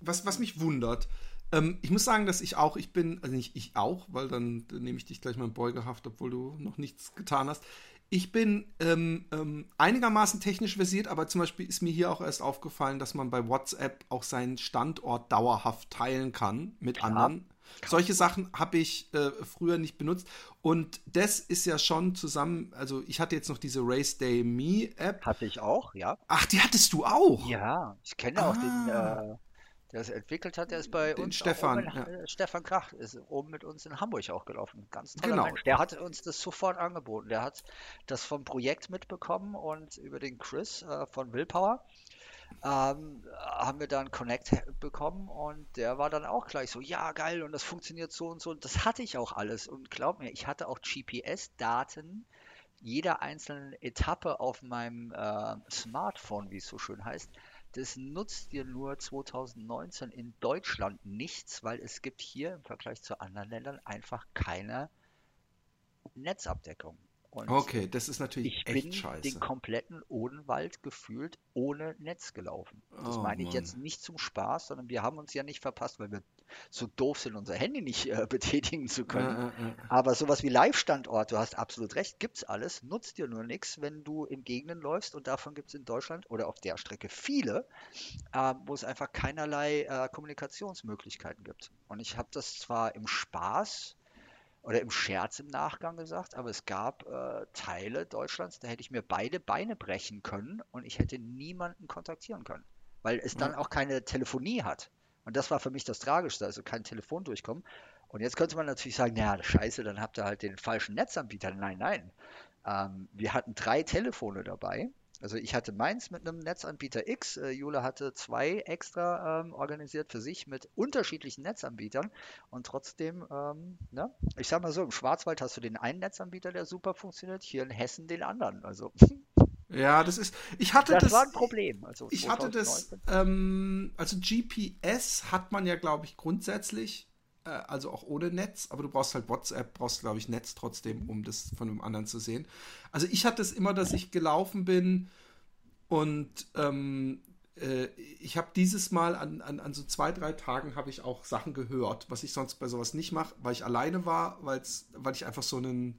Was, was mich wundert, ähm, ich muss sagen, dass ich auch, ich bin, also nicht ich auch, weil dann, dann nehme ich dich gleich mal in Beugehaft, obwohl du noch nichts getan hast. Ich bin ähm, ähm, einigermaßen technisch versiert, aber zum Beispiel ist mir hier auch erst aufgefallen, dass man bei WhatsApp auch seinen Standort dauerhaft teilen kann mit Klar. anderen. Solche Sachen habe ich äh, früher nicht benutzt. Und das ist ja schon zusammen, also ich hatte jetzt noch diese Race Day Me App.
Hatte ich auch, ja.
Ach, die hattest du auch?
Ja, ich kenne ah. auch den, äh, der es entwickelt hat, der ist bei
Den
uns.
Stefan.
In,
ja.
Äh, Stefan Krach ist oben mit uns in Hamburg auch gelaufen. Ganz toller genau. Mensch. Der hat uns das sofort angeboten. Der hat das vom Projekt mitbekommen und über den Chris äh, von Willpower ähm, haben wir dann Connect bekommen und der war dann auch gleich so, ja geil und das funktioniert so und so. Und das hatte ich auch alles. Und glaub mir, ich hatte auch GPS-Daten jeder einzelnen Etappe auf meinem äh, Smartphone, wie es so schön heißt das nutzt dir nur 2019 in Deutschland nichts, weil es gibt hier im Vergleich zu anderen Ländern einfach keine Netzabdeckung.
Und okay, das ist natürlich
ich
echt
bin
scheiße.
den kompletten Odenwald gefühlt ohne Netz gelaufen. Das oh, meine ich Mann. jetzt nicht zum Spaß, sondern wir haben uns ja nicht verpasst, weil wir so doof sind, unser Handy nicht äh, betätigen zu können. Ja, ja. Aber sowas wie Live-Standort, du hast absolut recht, gibt es alles, nutzt dir nur nichts, wenn du in Gegenden läufst und davon gibt es in Deutschland oder auf der Strecke viele, äh, wo es einfach keinerlei äh, Kommunikationsmöglichkeiten gibt. Und ich habe das zwar im Spaß oder im Scherz im Nachgang gesagt, aber es gab äh, Teile Deutschlands, da hätte ich mir beide Beine brechen können und ich hätte niemanden kontaktieren können, weil es dann auch keine Telefonie hat. Und das war für mich das Tragischste, also kein Telefon durchkommen. Und jetzt könnte man natürlich sagen, ja, scheiße, dann habt ihr halt den falschen Netzanbieter. Nein, nein. Ähm, wir hatten drei Telefone dabei also ich hatte meins mit einem Netzanbieter X, äh, Jule hatte zwei extra ähm, organisiert für sich mit unterschiedlichen Netzanbietern und trotzdem, ähm, ne? ich sag mal so, im Schwarzwald hast du den einen Netzanbieter, der super funktioniert, hier in Hessen den anderen. Also
Ja, das ist. Ich hatte das.
Das war ein Problem.
Also ich hatte das. Ähm, also GPS hat man ja, glaube ich, grundsätzlich. Äh, also auch ohne Netz, aber du brauchst halt WhatsApp, brauchst, glaube ich, Netz trotzdem, um das von einem anderen zu sehen. Also ich hatte es immer, dass ich gelaufen bin und ähm, äh, ich habe dieses Mal an, an, an so zwei, drei Tagen habe ich auch Sachen gehört, was ich sonst bei sowas nicht mache, weil ich alleine war, weil's, weil ich einfach so einen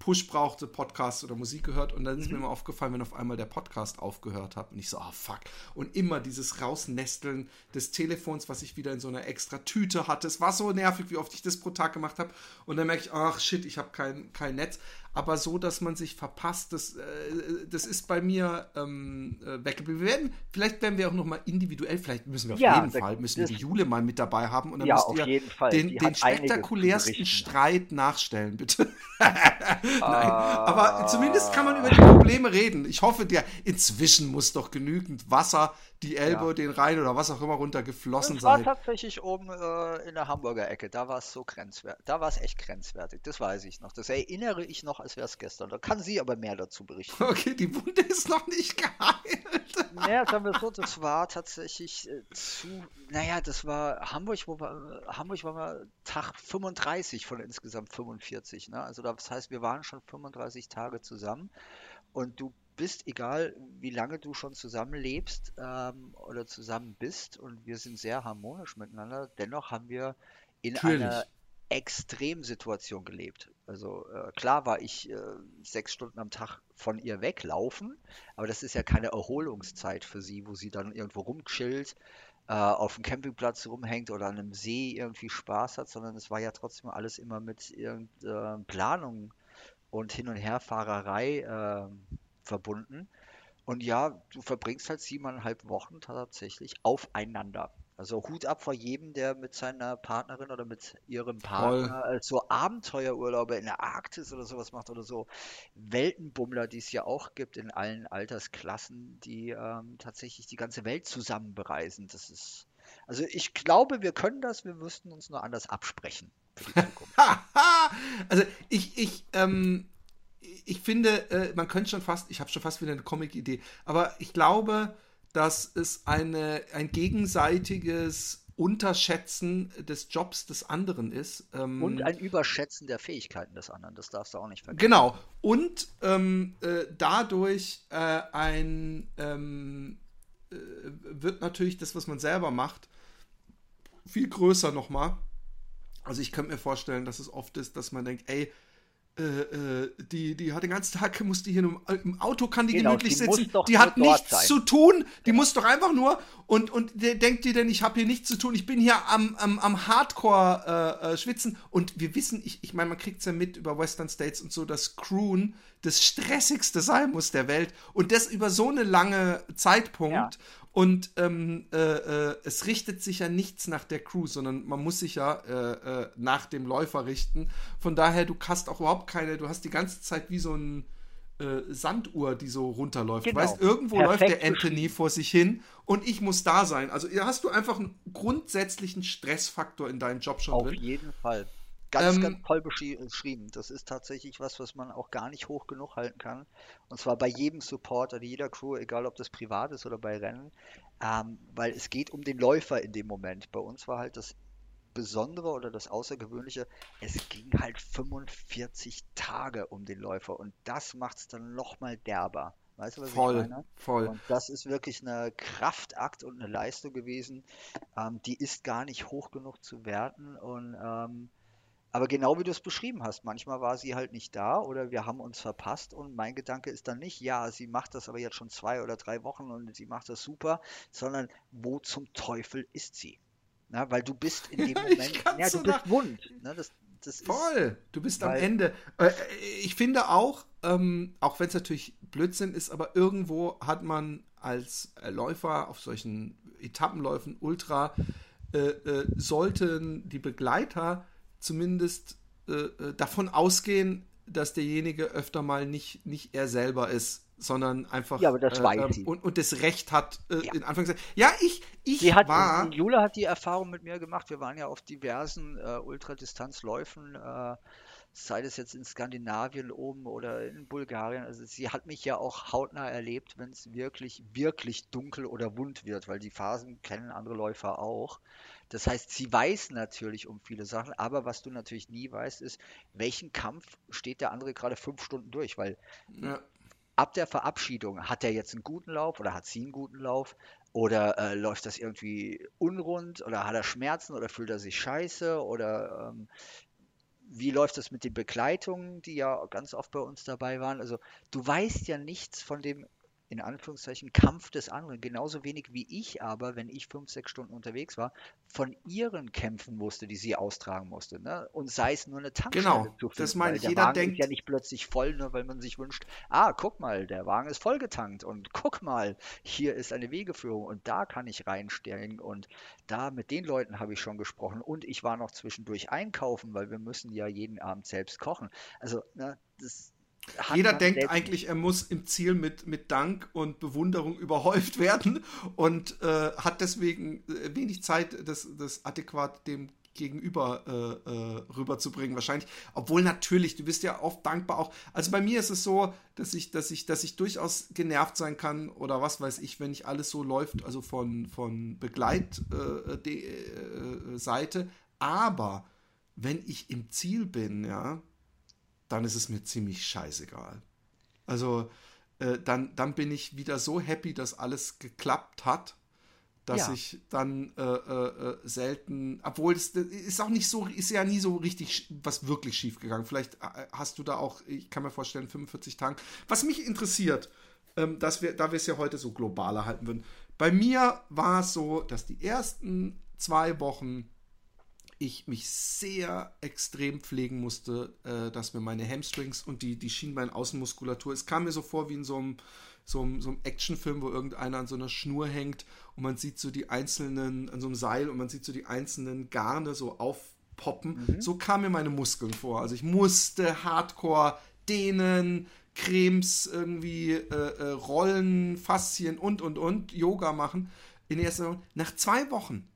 Push brauchte, Podcast oder Musik gehört und dann ist mhm. mir immer aufgefallen, wenn auf einmal der Podcast aufgehört hat und ich so, ah oh, fuck. Und immer dieses Rausnesteln des Telefons, was ich wieder in so einer extra Tüte hatte. Es war so nervig, wie oft ich das pro Tag gemacht habe. Und dann merke ich, ach shit, ich habe kein, kein Netz aber so, dass man sich verpasst, das, äh, das ist bei mir ähm, äh, weggeblieben. Wir werden, vielleicht werden wir auch nochmal individuell, vielleicht müssen wir auf ja, jeden Fall, müssen wir die Jule mal mit dabei haben und dann
ja,
müsst
ihr
den, den spektakulärsten Streit nachstellen, bitte. Nein, aber zumindest kann man über die Probleme reden. Ich hoffe, der inzwischen muss doch genügend Wasser die Elbe, ja. den Rhein oder was auch immer runtergeflossen sein.
Das war tatsächlich oben äh, in der Hamburger Ecke. Da war es so grenzwertig. Da war es echt grenzwertig. Das weiß ich noch. Das erinnere ich noch, als wäre es gestern. Da kann sie aber mehr dazu berichten.
Okay, die Wunde ist noch nicht geheilt.
Naja, sagen wir so, das war tatsächlich äh, zu. Naja, das war Hamburg, wo wir, Hamburg war wir Tag 35 von insgesamt 45. Ne? Also das heißt, wir waren schon 35 Tage zusammen. Und du bist, egal wie lange du schon zusammenlebst ähm, oder zusammen bist, und wir sind sehr harmonisch miteinander, dennoch haben wir in Natürlich. einer Extremsituation gelebt. Also äh, klar war ich äh, sechs Stunden am Tag von ihr weglaufen, aber das ist ja keine Erholungszeit für sie, wo sie dann irgendwo rumchillt, äh, auf dem Campingplatz rumhängt oder an einem See irgendwie Spaß hat, sondern es war ja trotzdem alles immer mit irgendeiner Planung und Hin- und Herfahrerei ähm, verbunden. Und ja, du verbringst halt siebeneinhalb Wochen tatsächlich aufeinander. Also Hut ab vor jedem, der mit seiner Partnerin oder mit ihrem Partner äh, so Abenteuerurlaube in der Arktis oder sowas macht oder so Weltenbummler, die es ja auch gibt in allen Altersklassen, die ähm, tatsächlich die ganze Welt zusammen bereisen. Das ist, also ich glaube, wir können das, wir müssten uns nur anders absprechen für die Zukunft.
also ich, ich, ähm, ich finde, äh, man könnte schon fast, ich habe schon fast wieder eine Comic-Idee, aber ich glaube, dass es eine, ein gegenseitiges Unterschätzen des Jobs des anderen ist.
Ähm, und ein Überschätzen der Fähigkeiten des anderen, das darfst du auch nicht vergessen.
Genau. Und ähm, äh, dadurch äh, ein ähm, äh, wird natürlich das, was man selber macht, viel größer nochmal. Also ich könnte mir vorstellen, dass es oft ist, dass man denkt, ey, äh, äh, die, die hat den ganzen Tag, muss die hier im, im Auto, kann die genau, gemütlich die sitzen. Die hat nichts sein. zu tun. Die ja. muss doch einfach nur und, und der denkt dir denn, ich habe hier nichts zu tun. Ich bin hier am, am, am Hardcore äh, äh, schwitzen. Und wir wissen, ich, ich meine, man kriegt es ja mit über Western States und so, dass Croon das stressigste sein muss der Welt. Und das über so eine lange Zeitpunkt. Ja. Und ähm, äh, äh, es richtet sich ja nichts nach der Crew, sondern man muss sich ja äh, äh, nach dem Läufer richten. Von daher, du hast auch überhaupt keine, du hast die ganze Zeit wie so ein äh, Sanduhr, die so runterläuft. Genau. Du weißt, irgendwo Perfekt läuft der Anthony vor sich hin und ich muss da sein. Also hast du einfach einen grundsätzlichen Stressfaktor in deinem Job schon
Auf
drin.
Auf jeden Fall. Ganz, ähm, ganz toll beschrieben. Das ist tatsächlich was, was man auch gar nicht hoch genug halten kann. Und zwar bei jedem Supporter, jeder Crew, egal ob das privat ist oder bei Rennen. Ähm, weil es geht um den Läufer in dem Moment. Bei uns war halt das Besondere oder das Außergewöhnliche, es ging halt 45 Tage um den Läufer. Und das macht es dann nochmal derber. Weißt du, was
voll,
ich meine?
Voll.
Und das ist wirklich eine Kraftakt und eine Leistung gewesen. Ähm, die ist gar nicht hoch genug zu werten. Und ähm, aber genau wie du es beschrieben hast, manchmal war sie halt nicht da oder wir haben uns verpasst und mein Gedanke ist dann nicht, ja, sie macht das aber jetzt schon zwei oder drei Wochen und sie macht das super, sondern wo zum Teufel ist sie? Na, weil du bist in dem Moment, ja, du bist wund. Ne? Das, das
Voll, du bist am Ende. Äh, ich finde auch, ähm, auch wenn es natürlich Blödsinn ist, aber irgendwo hat man als Läufer auf solchen Etappenläufen Ultra, äh, äh, sollten die Begleiter zumindest äh, äh, davon ausgehen, dass derjenige öfter mal nicht, nicht er selber ist, sondern einfach
ja, aber das
äh,
weiß
ähm,
sie.
Und, und das Recht hat, äh, ja. in Anführungszeichen. Ja, ich, ich
sie hat,
war.
Jule hat die Erfahrung mit mir gemacht. Wir waren ja auf diversen äh, Ultradistanzläufen, äh, sei das jetzt in Skandinavien oben oder in Bulgarien. Also sie hat mich ja auch hautnah erlebt, wenn es wirklich, wirklich dunkel oder wund wird, weil die Phasen kennen andere Läufer auch. Das heißt, sie weiß natürlich um viele Sachen, aber was du natürlich nie weißt, ist, welchen Kampf steht der andere gerade fünf Stunden durch, weil ja. ab der Verabschiedung hat er jetzt einen guten Lauf oder hat sie einen guten Lauf? Oder äh, läuft das irgendwie unrund? Oder hat er Schmerzen? Oder fühlt er sich scheiße? Oder ähm, wie läuft das mit den Begleitungen, die ja ganz oft bei uns dabei waren? Also du weißt ja nichts von dem in Anführungszeichen Kampf des anderen. Genauso wenig wie ich aber, wenn ich fünf, sechs Stunden unterwegs war, von ihren Kämpfen musste, die sie austragen musste. Ne? Und sei es nur eine Tankstelle
genau, zu finden. Das meine ich,
jeder Wagen denkt. Ist ja nicht plötzlich voll, nur weil man sich wünscht, ah, guck mal, der Wagen ist vollgetankt und guck mal, hier ist eine Wegeführung und da kann ich reinstellen und da mit den Leuten habe ich schon gesprochen und ich war noch zwischendurch einkaufen, weil wir müssen ja jeden Abend selbst kochen. Also, ne, das
jeder denkt eigentlich, er muss im Ziel mit, mit Dank und Bewunderung überhäuft werden und äh, hat deswegen äh, wenig Zeit, das, das adäquat dem Gegenüber äh, äh, rüberzubringen, wahrscheinlich. Obwohl natürlich, du bist ja oft dankbar auch. Also bei mir ist es so, dass ich, dass ich, dass ich durchaus genervt sein kann oder was weiß ich, wenn nicht alles so läuft, also von, von Begleitseite. Äh, äh, Aber wenn ich im Ziel bin, ja, dann ist es mir ziemlich scheißegal. Also äh, dann, dann bin ich wieder so happy, dass alles geklappt hat, dass ja. ich dann äh, äh, äh selten, obwohl es ist auch nicht so, ist ja nie so richtig was wirklich schief gegangen. Vielleicht äh, hast du da auch, ich kann mir vorstellen, 45 Tage. Was mich interessiert, ähm, dass wir, da wir es ja heute so globaler halten würden. Bei mir war es so, dass die ersten zwei Wochen ich mich sehr extrem pflegen musste, äh, dass mir meine Hamstrings und die, die Schienbein-Außenmuskulatur, es kam mir so vor wie in so einem, so einem, so einem Actionfilm, wo irgendeiner an so einer Schnur hängt und man sieht so die einzelnen, an so einem Seil und man sieht so die einzelnen Garne so aufpoppen. Mhm. So kamen mir meine Muskeln vor. Also ich musste hardcore dehnen, Cremes irgendwie äh, äh, rollen, Faszien und und und Yoga machen. In der ersten Nach zwei Wochen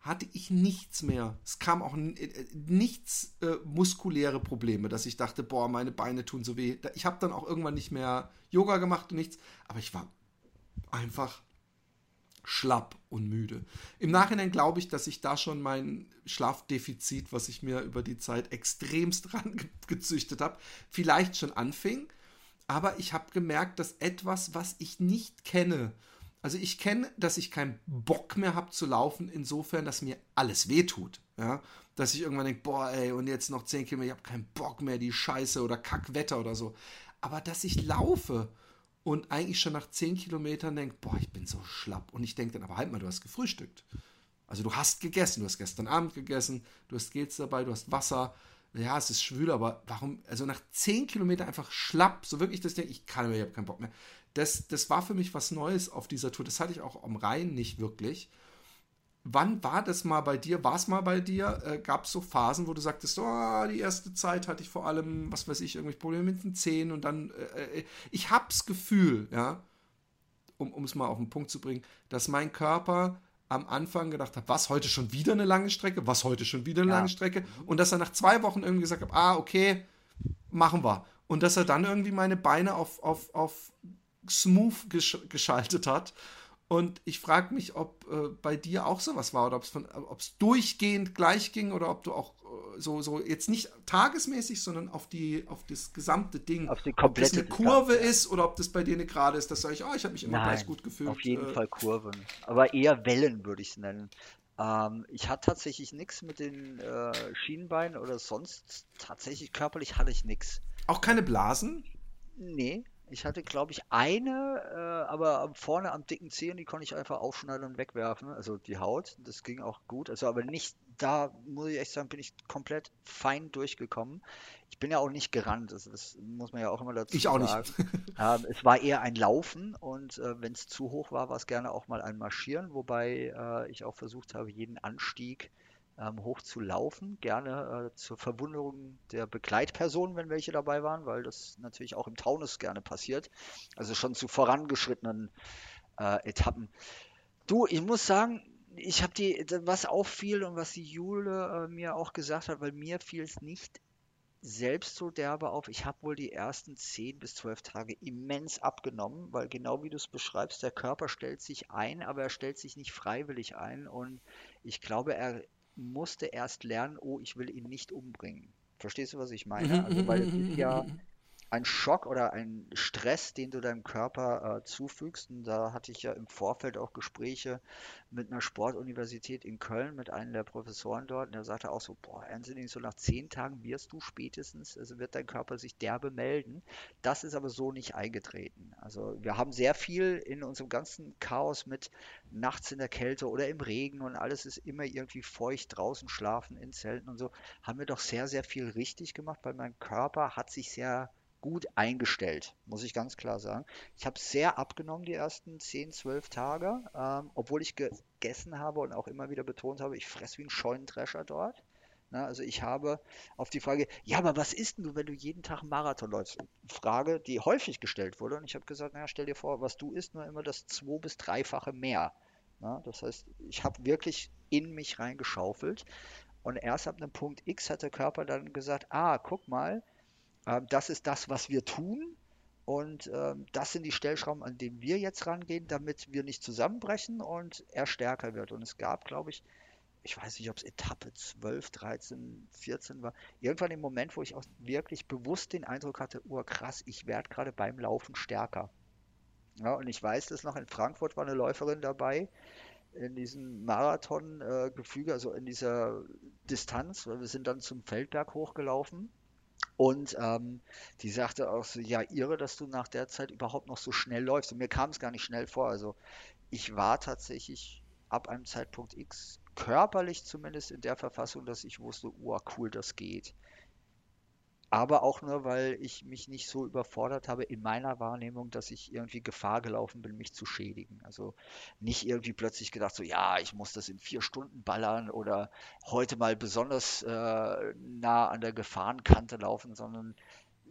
hatte ich nichts mehr. Es kam auch äh, nichts äh, muskuläre Probleme, dass ich dachte, boah, meine Beine tun so weh. Ich habe dann auch irgendwann nicht mehr Yoga gemacht und nichts, aber ich war einfach schlapp und müde. Im Nachhinein glaube ich, dass ich da schon mein Schlafdefizit, was ich mir über die Zeit extremst rangezüchtet habe, vielleicht schon anfing. Aber ich habe gemerkt, dass etwas, was ich nicht kenne, also ich kenne, dass ich keinen Bock mehr habe zu laufen, insofern, dass mir alles wehtut. Ja? Dass ich irgendwann denke, boah, ey, und jetzt noch 10 Kilometer, ich habe keinen Bock mehr, die Scheiße oder Kackwetter oder so. Aber dass ich laufe und eigentlich schon nach 10 Kilometern denke, boah, ich bin so schlapp. Und ich denke dann, aber halt mal, du hast gefrühstückt. Also du hast gegessen, du hast gestern Abend gegessen, du hast Gels dabei, du hast Wasser. Ja, es ist schwül, aber warum, also nach 10 Kilometern einfach schlapp, so wirklich, dass ich denke, ich kann mehr, ich habe keinen Bock mehr das, das war für mich was Neues auf dieser Tour. Das hatte ich auch am Rhein nicht wirklich. Wann war das mal bei dir? War es mal bei dir? Äh, Gab es so Phasen, wo du sagtest, oh, die erste Zeit hatte ich vor allem, was weiß ich, irgendwelche Probleme mit den Zähnen und dann, äh, äh ich hab's Gefühl, ja, um es mal auf den Punkt zu bringen, dass mein Körper am Anfang gedacht hat, was, heute schon wieder eine lange Strecke? Was, heute schon wieder eine ja. lange Strecke? Und dass er nach zwei Wochen irgendwie gesagt hat, ah, okay, machen wir. Und dass er dann irgendwie meine Beine auf, auf, auf smooth gesch geschaltet hat. Und ich frage mich, ob äh, bei dir auch sowas war oder ob es durchgehend gleich ging oder ob du auch äh, so, so jetzt nicht tagesmäßig, sondern auf die auf das gesamte Ding,
auf die
ob das eine Kurve Distanz, ist oder ob das bei dir eine Gerade ist, das sage ich, oh, ich habe mich immer Nein, gleich gut gefühlt.
Auf jeden äh, Fall Kurven, aber eher Wellen würde ich es nennen. Ähm, ich hatte tatsächlich nichts mit den äh, Schienenbeinen oder sonst tatsächlich körperlich hatte ich nichts.
Auch keine Blasen?
Nee, ich hatte, glaube ich, eine, äh, aber vorne am dicken Zeh und die konnte ich einfach aufschneiden und wegwerfen. Also die Haut, das ging auch gut. Also aber nicht, da muss ich echt sagen, bin ich komplett fein durchgekommen. Ich bin ja auch nicht gerannt, das, das muss man ja auch immer dazu
ich sagen. Ich auch nicht.
ähm, es war eher ein Laufen und äh, wenn es zu hoch war, war es gerne auch mal ein Marschieren, wobei äh, ich auch versucht habe, jeden Anstieg ähm, hoch zu laufen. Gerne äh, zur Verwunderung der Begleitpersonen, wenn welche dabei waren, weil das natürlich auch im Taunus gerne passiert. Also schon zu vorangeschrittenen äh, Etappen. Du, ich muss sagen, ich habe die, was auffiel und was die Jule äh, mir auch gesagt hat, weil mir fiel es nicht selbst so derbe auf. Ich habe wohl die ersten 10 bis 12 Tage immens abgenommen, weil genau wie du es beschreibst, der Körper stellt sich ein, aber er stellt sich nicht freiwillig ein und ich glaube, er musste erst lernen, oh, ich will ihn nicht umbringen. Verstehst du, was ich meine? Also, weil es ist ja ein Schock oder ein Stress, den du deinem Körper äh, zufügst. Und da hatte ich ja im Vorfeld auch Gespräche mit einer Sportuniversität in Köln, mit einem der Professoren dort. Und der sagte auch so, boah, Anthony, so nach zehn Tagen wirst du spätestens, also wird dein Körper sich derbe melden. Das ist aber so nicht eingetreten. Also wir haben sehr viel in unserem ganzen Chaos mit nachts in der Kälte oder im Regen und alles ist immer irgendwie feucht, draußen schlafen in Zelten und so, haben wir doch sehr, sehr viel richtig gemacht, weil mein Körper hat sich sehr gut eingestellt, muss ich ganz klar sagen. Ich habe sehr abgenommen die ersten 10, 12 Tage, ähm, obwohl ich gegessen habe und auch immer wieder betont habe, ich fresse wie ein Scheunendrescher dort. Na, also ich habe auf die Frage, ja, aber was isst denn du, wenn du jeden Tag einen Marathon läufst? Frage, die häufig gestellt wurde. Und ich habe gesagt, naja, stell dir vor, was du isst, nur immer das zwei- bis dreifache mehr. Na, das heißt, ich habe wirklich in mich reingeschaufelt. Und erst ab einem Punkt X hat der Körper dann gesagt, ah, guck mal, das ist das, was wir tun. Und ähm, das sind die Stellschrauben, an denen wir jetzt rangehen, damit wir nicht zusammenbrechen und er stärker wird. Und es gab, glaube ich, ich weiß nicht, ob es Etappe 12, 13, 14 war. Irgendwann im Moment, wo ich auch wirklich bewusst den Eindruck hatte, oh krass, ich werde gerade beim Laufen stärker. Ja, und ich weiß das noch, in Frankfurt war eine Läuferin dabei, in diesem Marathon-Gefüge, äh, also in dieser Distanz, weil wir sind dann zum Feldberg hochgelaufen und ähm, die sagte auch so, ja, irre, dass du nach der Zeit überhaupt noch so schnell läufst. Und mir kam es gar nicht schnell vor. Also ich war tatsächlich ab einem Zeitpunkt X körperlich zumindest in der Verfassung, dass ich wusste, oh cool, das geht. Aber auch nur, weil ich mich nicht so überfordert habe in meiner Wahrnehmung, dass ich irgendwie Gefahr gelaufen bin, mich zu schädigen. Also nicht irgendwie plötzlich gedacht, so ja, ich muss das in vier Stunden ballern oder heute mal besonders äh, nah an der Gefahrenkante laufen, sondern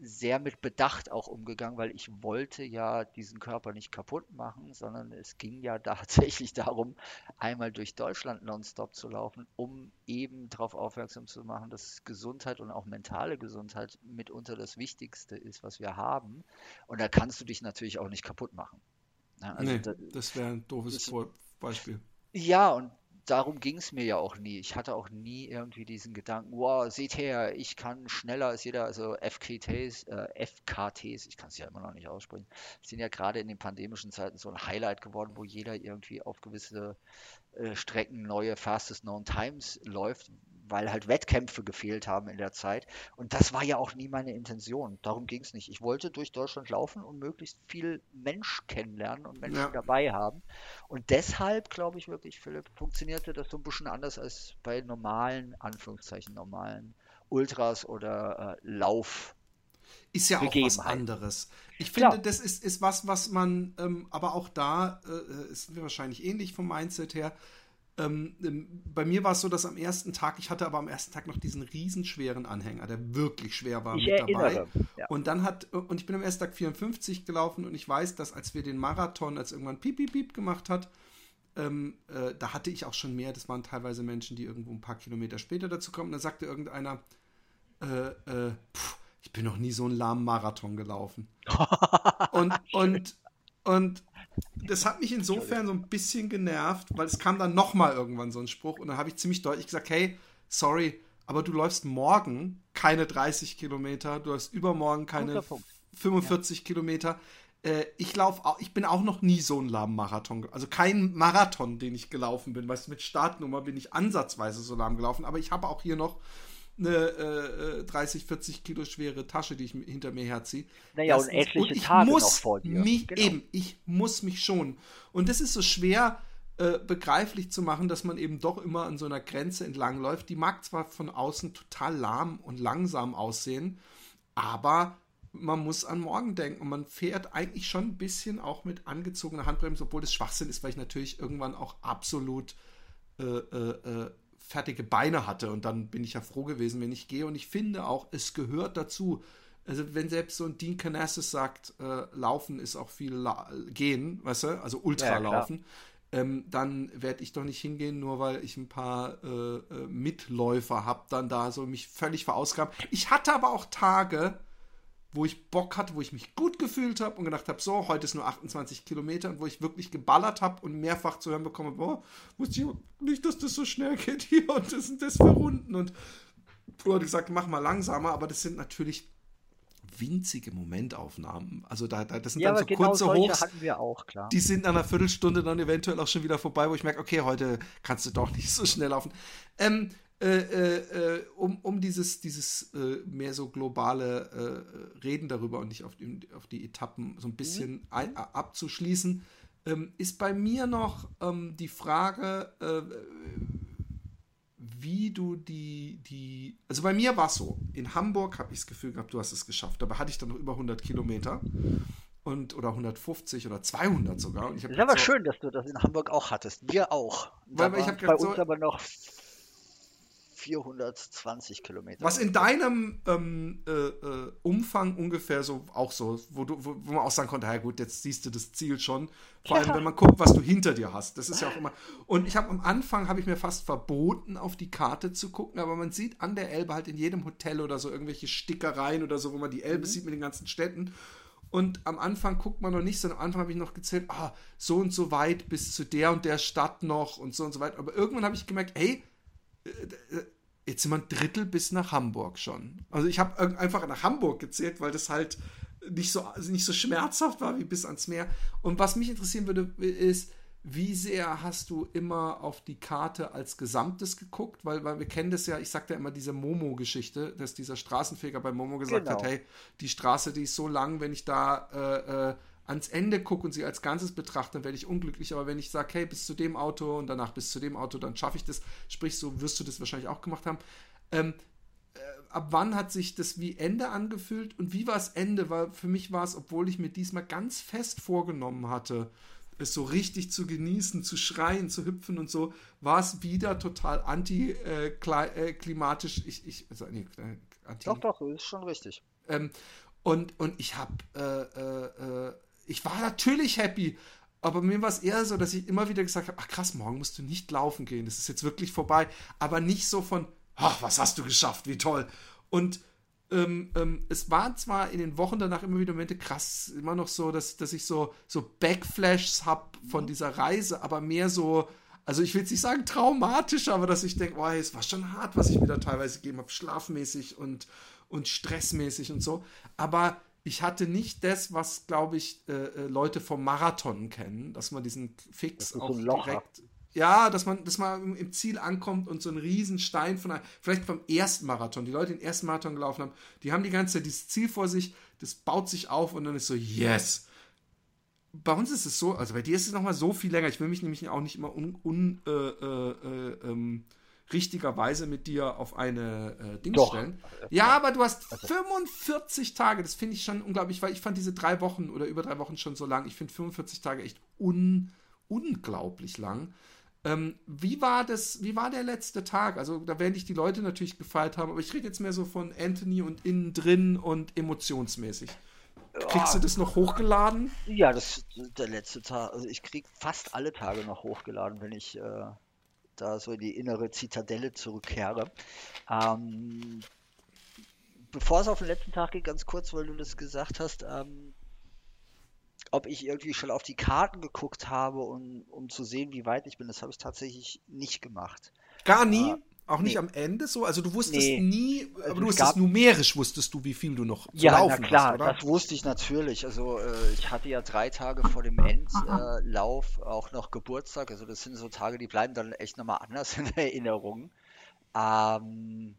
sehr mit Bedacht auch umgegangen, weil ich wollte ja diesen Körper nicht kaputt machen, sondern es ging ja tatsächlich darum, einmal durch Deutschland nonstop zu laufen, um eben darauf aufmerksam zu machen, dass Gesundheit und auch mentale Gesundheit mitunter das Wichtigste ist, was wir haben. Und da kannst du dich natürlich auch nicht kaputt machen.
Also nee, da, das wäre ein doofes das, Beispiel.
Ja, und darum ging es mir ja auch nie. Ich hatte auch nie irgendwie diesen Gedanken, wow, seht her, ich kann schneller als jeder, also FKTs, äh, FKTs, ich kann es ja immer noch nicht aussprechen, sind ja gerade in den pandemischen Zeiten so ein Highlight geworden, wo jeder irgendwie auf gewisse äh, Strecken neue Fastest Known Times läuft, weil halt Wettkämpfe gefehlt haben in der Zeit. Und das war ja auch nie meine Intention. Darum ging es nicht. Ich wollte durch Deutschland laufen und möglichst viel Mensch kennenlernen und Menschen ja. dabei haben. Und deshalb, glaube ich wirklich, Philipp, funktionierte das so ein bisschen anders als bei normalen, Anführungszeichen, normalen Ultras oder äh, Lauf.
Ist ja auch was anderes. Ich finde, Klar. das ist, ist was, was man, ähm, aber auch da äh, äh ist wahrscheinlich ähnlich vom Mindset her, ähm, ähm, bei mir war es so, dass am ersten Tag, ich hatte aber am ersten Tag noch diesen riesenschweren Anhänger, der wirklich schwer war
ich mit dabei.
Ja. Und dann hat, und ich bin am ersten Tag 54 gelaufen und ich weiß, dass als wir den Marathon, als irgendwann piep, piep, piep gemacht hat, ähm, äh, da hatte ich auch schon mehr, das waren teilweise Menschen, die irgendwo ein paar Kilometer später dazu kommen. Da sagte irgendeiner, äh, äh, pff, ich bin noch nie so einen lahmen Marathon gelaufen. und, und, und das hat mich insofern so ein bisschen genervt, weil es kam dann nochmal irgendwann so ein Spruch und dann habe ich ziemlich deutlich gesagt, hey, sorry, aber du läufst morgen keine 30 Kilometer, du läufst übermorgen keine 45 ja. Kilometer. Äh, ich lauf, ich bin auch noch nie so ein lahm Marathon, also kein Marathon, den ich gelaufen bin. Weißt du, mit Startnummer bin ich ansatzweise so lahm gelaufen, aber ich habe auch hier noch eine äh, 30, äh, 40 Kilo schwere Tasche, die ich hinter mir herziehe.
Naja, und etliche und ich Tage
muss
noch vor dir.
Mich, genau. Eben, ich muss mich schonen. Und das ist so schwer äh, begreiflich zu machen, dass man eben doch immer an so einer Grenze entlang läuft. Die mag zwar von außen total lahm und langsam aussehen, aber man muss an morgen denken und man fährt eigentlich schon ein bisschen auch mit angezogener Handbremse, obwohl das Schwachsinn ist, weil ich natürlich irgendwann auch absolut äh, äh, äh fertige Beine hatte. Und dann bin ich ja froh gewesen, wenn ich gehe. Und ich finde auch, es gehört dazu. Also wenn selbst so ein Dean Canassis sagt, äh, Laufen ist auch viel La Gehen, weißt du, also Ultralaufen, ja, ähm, dann werde ich doch nicht hingehen, nur weil ich ein paar äh, äh Mitläufer habe, dann da so mich völlig verausgaben. Ich hatte aber auch Tage, wo ich Bock hatte, wo ich mich gut gefühlt habe und gedacht habe, so, heute ist nur 28 Kilometer und wo ich wirklich geballert habe und mehrfach zu hören bekomme, boah, wusste ich nicht, dass das so schnell geht hier und das sind das für Runden und wurde gesagt, mach mal langsamer, aber das sind natürlich winzige Momentaufnahmen. Also da, da das sind ja, dann so genau kurze Hochs.
auch, klar.
Die sind nach einer Viertelstunde dann eventuell auch schon wieder vorbei, wo ich merke, okay, heute kannst du doch nicht so schnell laufen. Ähm, äh, äh, äh, um, um dieses, dieses äh, mehr so globale äh, Reden darüber und nicht auf die, auf die Etappen so ein bisschen mhm. ein, abzuschließen, ähm, ist bei mir noch ähm, die Frage, wie du die, die, also bei mir war es so, in Hamburg habe ich das Gefühl gehabt, du hast es geschafft, dabei hatte ich dann noch über 100 Kilometer und oder 150 oder 200 sogar. Und ich
das ist aber so, schön, dass du das in Hamburg auch hattest. Wir auch. Weil, weil ich bei uns so, aber noch 420 Kilometer.
Was in deinem ähm, äh, äh, Umfang ungefähr so auch so, wo, du, wo, wo man auch sagen konnte, ja gut, jetzt siehst du das Ziel schon. Vor ja. allem, wenn man guckt, was du hinter dir hast. Das ist ja auch immer. Und ich habe am Anfang habe ich mir fast verboten, auf die Karte zu gucken, aber man sieht an der Elbe halt in jedem Hotel oder so irgendwelche Stickereien oder so, wo man die Elbe mhm. sieht mit den ganzen Städten. Und am Anfang guckt man noch nicht, sondern am Anfang habe ich noch gezählt, ah, so und so weit bis zu der und der Stadt noch und so und so weiter. Aber irgendwann habe ich gemerkt, hey, jetzt sind wir ein Drittel bis nach Hamburg schon. Also ich habe einfach nach Hamburg gezählt, weil das halt nicht so, also nicht so schmerzhaft war wie bis ans Meer. Und was mich interessieren würde, ist, wie sehr hast du immer auf die Karte als Gesamtes geguckt? Weil, weil wir kennen das ja, ich sagte ja immer diese Momo-Geschichte, dass dieser Straßenfeger bei Momo gesagt genau. hat, hey, die Straße, die ist so lang, wenn ich da äh, äh, ans Ende gucke und sie als Ganzes betrachte, dann werde ich unglücklich. Aber wenn ich sage, hey, bis zu dem Auto und danach bis zu dem Auto, dann schaffe ich das. Sprich, so wirst du das wahrscheinlich auch gemacht haben. Ähm, äh, ab wann hat sich das wie Ende angefühlt und wie war es Ende? Weil für mich war es, obwohl ich mir diesmal ganz fest vorgenommen hatte, es so richtig zu genießen, zu schreien, zu hüpfen und so, war es wieder total antiklimatisch. Äh, ich, ich, also, nee,
anti, doch, doch, ist schon richtig.
Ähm, und, und ich habe, äh, äh, äh, ich war natürlich happy, aber mir war es eher so, dass ich immer wieder gesagt habe, ach krass, morgen musst du nicht laufen gehen, das ist jetzt wirklich vorbei. Aber nicht so von, ach, was hast du geschafft, wie toll. Und ähm, ähm, es waren zwar in den Wochen danach immer wieder Momente krass, immer noch so, dass, dass ich so, so Backflashes habe von dieser Reise, aber mehr so, also ich will jetzt nicht sagen traumatisch, aber dass ich denke, oh, es war schon hart, was ich mir da teilweise gegeben habe, schlafmäßig und, und stressmäßig und so. Aber ich hatte nicht das, was, glaube ich, äh, äh, Leute vom Marathon kennen, dass man diesen Fix auch direkt. Hat. Ja, dass man, dass man im Ziel ankommt und so einen riesen Stein von einem, vielleicht vom ersten Marathon, die Leute den ersten Marathon gelaufen haben, die haben die ganze Zeit dieses Ziel vor sich, das baut sich auf und dann ist so, yes. Bei uns ist es so, also bei dir ist es nochmal so viel länger. Ich will mich nämlich auch nicht immer un, un äh, äh, äh ähm, richtigerweise mit dir auf eine äh, Ding Doch. stellen. Ja, aber du hast 45 Tage, das finde ich schon unglaublich, weil ich fand diese drei Wochen oder über drei Wochen schon so lang. Ich finde 45 Tage echt un, unglaublich lang. Ähm, wie war das, wie war der letzte Tag? Also da werden dich die Leute natürlich gefeiert haben, aber ich rede jetzt mehr so von Anthony und innen drin und emotionsmäßig. Kriegst du das noch hochgeladen?
Ja, das der letzte Tag. Also ich krieg fast alle Tage noch hochgeladen, wenn ich äh, da so in die innere Zitadelle zurückkehre. Ähm, bevor es auf den letzten Tag geht, ganz kurz, weil du das gesagt hast, ähm, ob ich irgendwie schon auf die Karten geguckt habe, um, um zu sehen, wie weit ich bin, das habe ich tatsächlich nicht gemacht.
Gar nie? Äh, auch nicht nee. am Ende so? Also du wusstest nee. nie, aber also du wusstest numerisch, wusstest du, wie viel du noch zu
ja, laufen na klar, hast, oder? das wusste ich natürlich. Also äh, ich hatte ja drei Tage vor dem Endlauf äh, auch noch Geburtstag. Also das sind so Tage, die bleiben dann echt nochmal anders in Erinnerung. Ähm,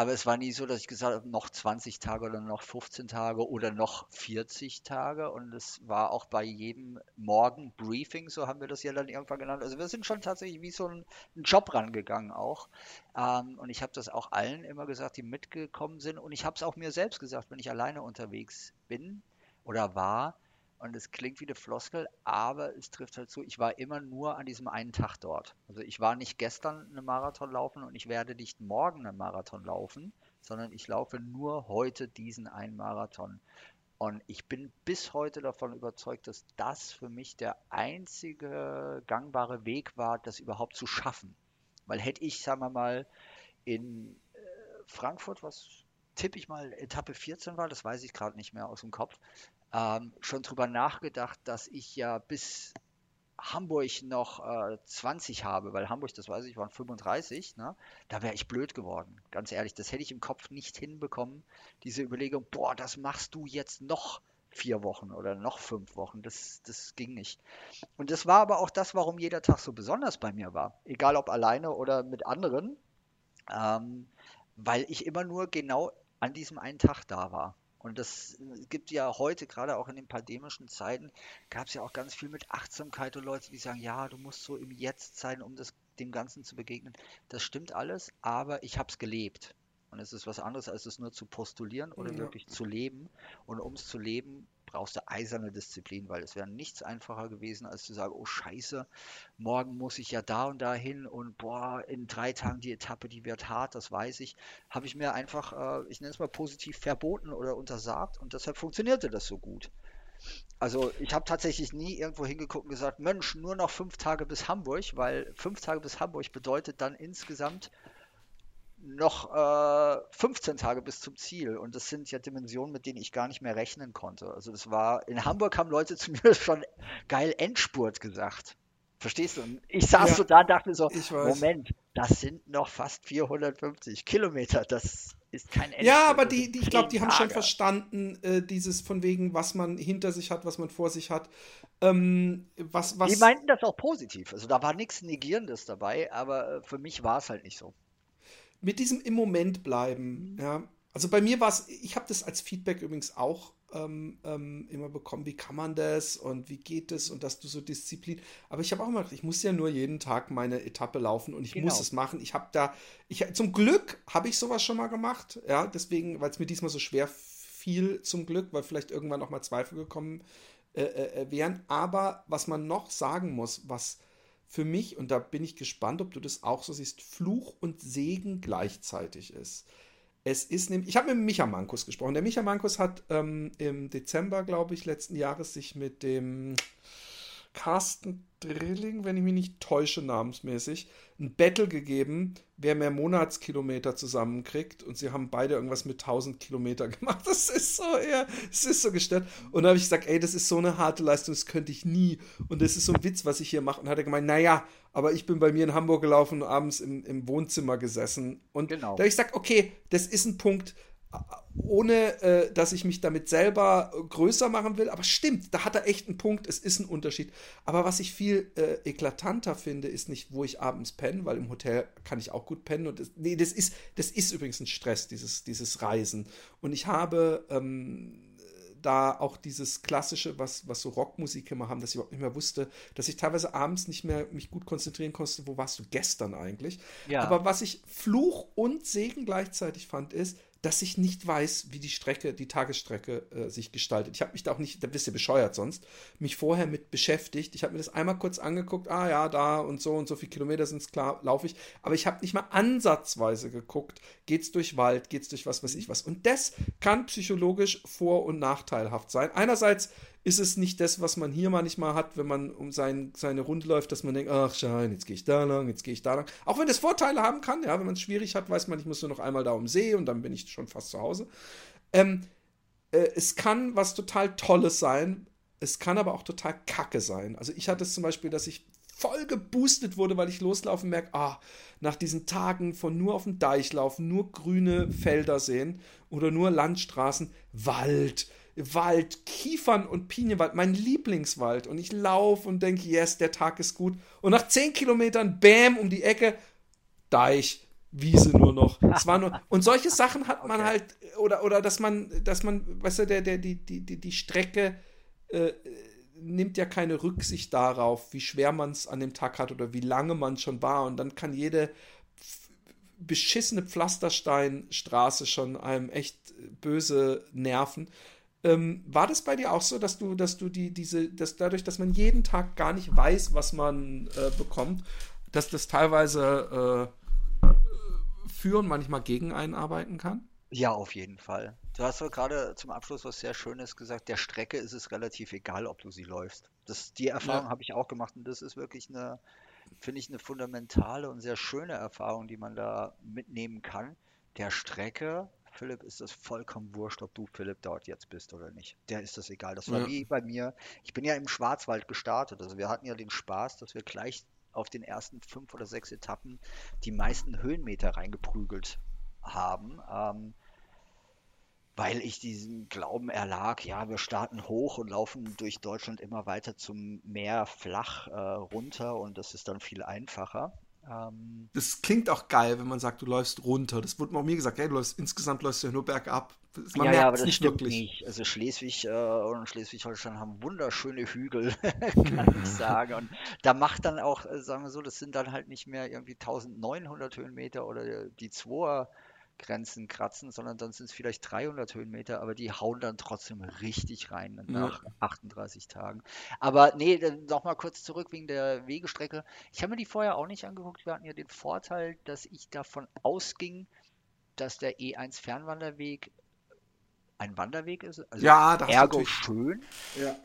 aber es war nie so, dass ich gesagt habe, noch 20 Tage oder noch 15 Tage oder noch 40 Tage. Und es war auch bei jedem Morgen-Briefing, so haben wir das ja dann irgendwann genannt. Also wir sind schon tatsächlich wie so ein, ein Job rangegangen auch. Ähm, und ich habe das auch allen immer gesagt, die mitgekommen sind. Und ich habe es auch mir selbst gesagt, wenn ich alleine unterwegs bin oder war, und es klingt wie eine Floskel, aber es trifft halt zu, ich war immer nur an diesem einen Tag dort. Also ich war nicht gestern eine Marathon laufen und ich werde nicht morgen einen Marathon laufen, sondern ich laufe nur heute diesen einen Marathon. Und ich bin bis heute davon überzeugt, dass das für mich der einzige gangbare Weg war, das überhaupt zu schaffen. Weil hätte ich, sagen wir mal, in äh, Frankfurt, was tippe ich mal, Etappe 14 war, das weiß ich gerade nicht mehr aus dem Kopf, ähm, schon drüber nachgedacht, dass ich ja bis Hamburg noch äh, 20 habe, weil Hamburg, das weiß ich, waren 35, ne? da wäre ich blöd geworden, ganz ehrlich. Das hätte ich im Kopf nicht hinbekommen, diese Überlegung, boah, das machst du jetzt noch vier Wochen oder noch fünf Wochen. Das, das ging nicht. Und das war aber auch das, warum jeder Tag so besonders bei mir war. Egal ob alleine oder mit anderen. Ähm, weil ich immer nur genau an diesem einen Tag da war. Und das gibt ja heute, gerade auch in den pandemischen Zeiten, gab es ja auch ganz viel mit Achtsamkeit und Leute, die sagen, ja, du musst so im Jetzt sein, um das, dem Ganzen zu begegnen. Das stimmt alles, aber ich habe es gelebt. Und es ist was anderes, als es nur zu postulieren oder ja. wirklich zu leben. Und um es zu leben, brauchst du eiserne Disziplin, weil es wäre nichts einfacher gewesen, als zu sagen, oh scheiße, morgen muss ich ja da und da hin und boah, in drei Tagen die Etappe, die wird hart, das weiß ich. Habe ich mir einfach, äh, ich nenne es mal positiv, verboten oder untersagt und deshalb funktionierte das so gut. Also ich habe tatsächlich nie irgendwo hingeguckt und gesagt, Mensch, nur noch fünf Tage bis Hamburg, weil fünf Tage bis Hamburg bedeutet dann insgesamt noch äh, 15 Tage bis zum Ziel. Und das sind ja Dimensionen, mit denen ich gar nicht mehr rechnen konnte. Also das war, in Hamburg haben Leute zu mir schon geil Endspurt gesagt. Verstehst du? Und ich saß ja, so da und dachte so, Moment, das sind noch fast 450 Kilometer. Das ist kein
Endspurt. Ja, aber die, die ich glaube, die haben schon verstanden, äh, dieses von wegen, was man hinter sich hat, was man vor sich hat. Ähm, was, was
die meinten das auch positiv. Also da war nichts Negierendes dabei, aber äh, für mich war es halt nicht so
mit diesem im Moment bleiben, ja. Also bei mir war es, ich habe das als Feedback übrigens auch ähm, ähm, immer bekommen, wie kann man das und wie geht es und dass du so Disziplin. Aber ich habe auch immer gedacht, ich muss ja nur jeden Tag meine Etappe laufen und ich genau. muss es machen. Ich habe da, ich, zum Glück habe ich sowas schon mal gemacht, ja, deswegen, weil es mir diesmal so schwer fiel, zum Glück, weil vielleicht irgendwann auch mal Zweifel gekommen äh, äh, äh, wären. Aber was man noch sagen muss, was für mich, und da bin ich gespannt, ob du das auch so siehst, Fluch und Segen gleichzeitig ist. Es ist nämlich, ich habe mit Micha Mankus gesprochen. Der Micha Mankus hat ähm, im Dezember, glaube ich, letzten Jahres sich mit dem Carsten Drilling, wenn ich mich nicht täusche, namensmäßig, ein Battle gegeben, wer mehr Monatskilometer zusammenkriegt. Und sie haben beide irgendwas mit 1000 Kilometer gemacht. Das ist so, ja, es ist so gestört. Und da habe ich gesagt, ey, das ist so eine harte Leistung, das könnte ich nie. Und das ist so ein Witz, was ich hier mache. Und hat er gemeint, naja, aber ich bin bei mir in Hamburg gelaufen und abends im, im Wohnzimmer gesessen. Und genau. da habe ich gesagt, okay, das ist ein Punkt, ohne äh, dass ich mich damit selber größer machen will. Aber stimmt, da hat er echt einen Punkt, es ist ein Unterschied. Aber was ich viel äh, eklatanter finde, ist nicht, wo ich abends penne, weil im Hotel kann ich auch gut pennen. Und das, nee, das ist, das ist übrigens ein Stress, dieses, dieses Reisen. Und ich habe ähm, da auch dieses klassische, was, was so Rockmusik immer haben, dass ich überhaupt nicht mehr wusste, dass ich teilweise abends nicht mehr mich gut konzentrieren konnte, wo warst du gestern eigentlich? Ja. Aber was ich Fluch und Segen gleichzeitig fand, ist, dass ich nicht weiß, wie die Strecke, die Tagesstrecke äh, sich gestaltet. Ich habe mich da auch nicht, da bist du bescheuert sonst, mich vorher mit beschäftigt. Ich habe mir das einmal kurz angeguckt, ah ja, da und so und so viele Kilometer sind es klar, laufe ich. Aber ich habe nicht mal ansatzweise geguckt, geht's durch Wald, geht's durch was weiß ich was. Und das kann psychologisch vor- und nachteilhaft sein. Einerseits ist es nicht das, was man hier manchmal hat, wenn man um sein, seine Runde läuft, dass man denkt, ach schein, jetzt gehe ich da lang, jetzt gehe ich da lang. Auch wenn das Vorteile haben kann, ja, wenn man es schwierig hat, weiß man, ich muss nur noch einmal da um See und dann bin ich schon fast zu Hause. Ähm, äh, es kann was total Tolles sein, es kann aber auch total Kacke sein. Also ich hatte es zum Beispiel, dass ich voll geboostet wurde, weil ich loslaufen merke, ah, nach diesen Tagen von nur auf dem Deich laufen, nur grüne Felder sehen oder nur Landstraßen, Wald, Wald, Kiefern und Pinienwald, mein Lieblingswald. Und ich laufe und denke, yes, der Tag ist gut. Und nach zehn Kilometern, bam, um die Ecke, Deich, Wiese nur noch. Es war nur, und solche Sachen hat man okay. halt, oder, oder dass man, dass man, weißt du, der, der, die, die, die Strecke äh, nimmt ja keine Rücksicht darauf, wie schwer man es an dem Tag hat oder wie lange man schon war. Und dann kann jede beschissene Pflastersteinstraße schon einem echt böse nerven. Ähm, war das bei dir auch so, dass du, dass du die, diese, dass dadurch, dass man jeden Tag gar nicht weiß, was man äh, bekommt, dass das teilweise äh, für und manchmal gegen einen arbeiten kann?
Ja, auf jeden Fall. Du hast doch gerade zum Abschluss was sehr Schönes gesagt. Der Strecke ist es relativ egal, ob du sie läufst. Das, die Erfahrung ja. habe ich auch gemacht und das ist wirklich eine, finde ich, eine fundamentale und sehr schöne Erfahrung, die man da mitnehmen kann. Der Strecke Philipp ist das vollkommen wurscht, ob du Philipp dort jetzt bist oder nicht. Der ist das egal. Das war ja. wie bei mir. Ich bin ja im Schwarzwald gestartet. Also wir hatten ja den Spaß, dass wir gleich auf den ersten fünf oder sechs Etappen die meisten Höhenmeter reingeprügelt haben. Ähm, weil ich diesen Glauben erlag, ja, wir starten hoch und laufen durch Deutschland immer weiter zum Meer flach äh, runter und das ist dann viel einfacher.
Ähm, das klingt auch geil, wenn man sagt, du läufst runter. Das wurde auch mir gesagt, hey, du läufst, insgesamt läufst du ja nur bergab.
Man ja, merkt ja, aber das nicht wirklich. Nicht. Also Schleswig äh, und Schleswig-Holstein haben wunderschöne Hügel, kann ich sagen. Und da macht dann auch, äh, sagen wir so, das sind dann halt nicht mehr irgendwie 1900 Höhenmeter oder die 2 Grenzen kratzen, sondern dann sind es vielleicht 300 Höhenmeter, aber die hauen dann trotzdem richtig rein nach ja. 38 Tagen. Aber nee, nochmal kurz zurück wegen der Wegestrecke. Ich habe mir die vorher auch nicht angeguckt. Wir hatten ja den Vorteil, dass ich davon ausging, dass der E1 Fernwanderweg ein Wanderweg ist.
Also ja, das
ergo schön. Ja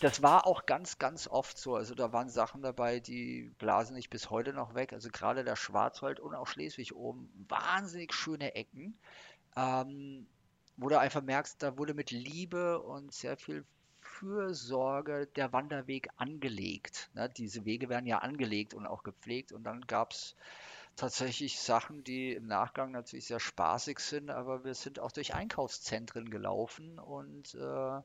das war auch ganz, ganz oft so. Also da waren Sachen dabei, die blasen nicht bis heute noch weg. Also gerade der Schwarzwald und auch Schleswig oben, wahnsinnig schöne Ecken, ähm, wo du einfach merkst, da wurde mit Liebe und sehr viel Fürsorge der Wanderweg angelegt. Ne? Diese Wege werden ja angelegt und auch gepflegt und dann gab es tatsächlich Sachen, die im Nachgang natürlich sehr spaßig sind, aber wir sind auch durch Einkaufszentren gelaufen und äh,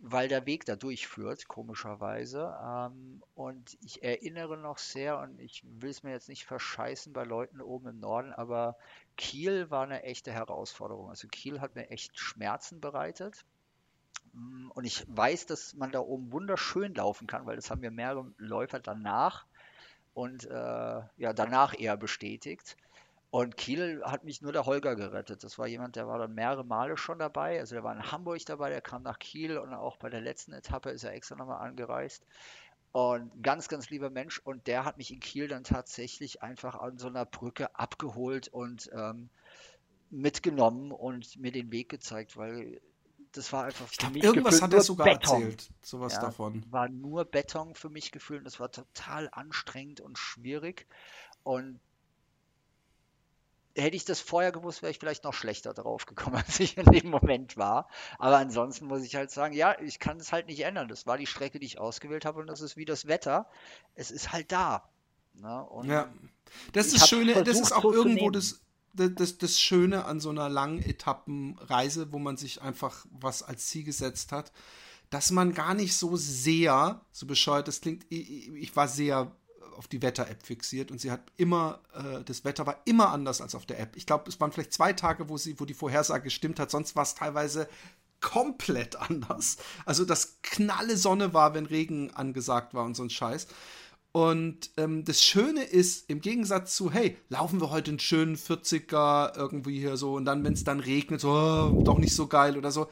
weil der Weg da durchführt, komischerweise. Ähm, und ich erinnere noch sehr, und ich will es mir jetzt nicht verscheißen bei Leuten oben im Norden, aber Kiel war eine echte Herausforderung. Also Kiel hat mir echt Schmerzen bereitet. Mm, und ich weiß, dass man da oben wunderschön laufen kann, weil das haben mir mehrere Läufer danach und äh, ja, danach eher bestätigt. Und Kiel hat mich nur der Holger gerettet. Das war jemand, der war dann mehrere Male schon dabei. Also der war in Hamburg dabei, der kam nach Kiel und auch bei der letzten Etappe ist er extra nochmal angereist. Und ganz, ganz lieber Mensch. Und der hat mich in Kiel dann tatsächlich einfach an so einer Brücke abgeholt und ähm, mitgenommen und mir den Weg gezeigt, weil das war einfach
ich glaub, irgendwas hat er sogar Beton. erzählt, sowas
ja,
davon.
War nur Beton für mich gefühlt und das war total anstrengend und schwierig. Und hätte ich das vorher gewusst, wäre ich vielleicht noch schlechter drauf gekommen, als ich in dem Moment war. Aber ansonsten muss ich halt sagen, ja, ich kann es halt nicht ändern. Das war die Strecke, die ich ausgewählt habe und das ist wie das Wetter. Es ist halt da.
Ne? ja, das ist Schöne, das ist auch so irgendwo das, das, das Schöne an so einer langen Etappenreise, wo man sich einfach was als Ziel gesetzt hat, dass man gar nicht so sehr, so bescheuert das klingt, ich, ich war sehr auf die Wetter-App fixiert und sie hat immer, äh, das Wetter war immer anders als auf der App. Ich glaube, es waren vielleicht zwei Tage, wo sie, wo die Vorhersage gestimmt hat, sonst war es teilweise komplett anders. Also, dass knalle Sonne war, wenn Regen angesagt war und so ein Scheiß. Und ähm, das Schöne ist, im Gegensatz zu, hey, laufen wir heute einen schönen 40er irgendwie hier so und dann, wenn es dann regnet, so, oh, doch nicht so geil oder so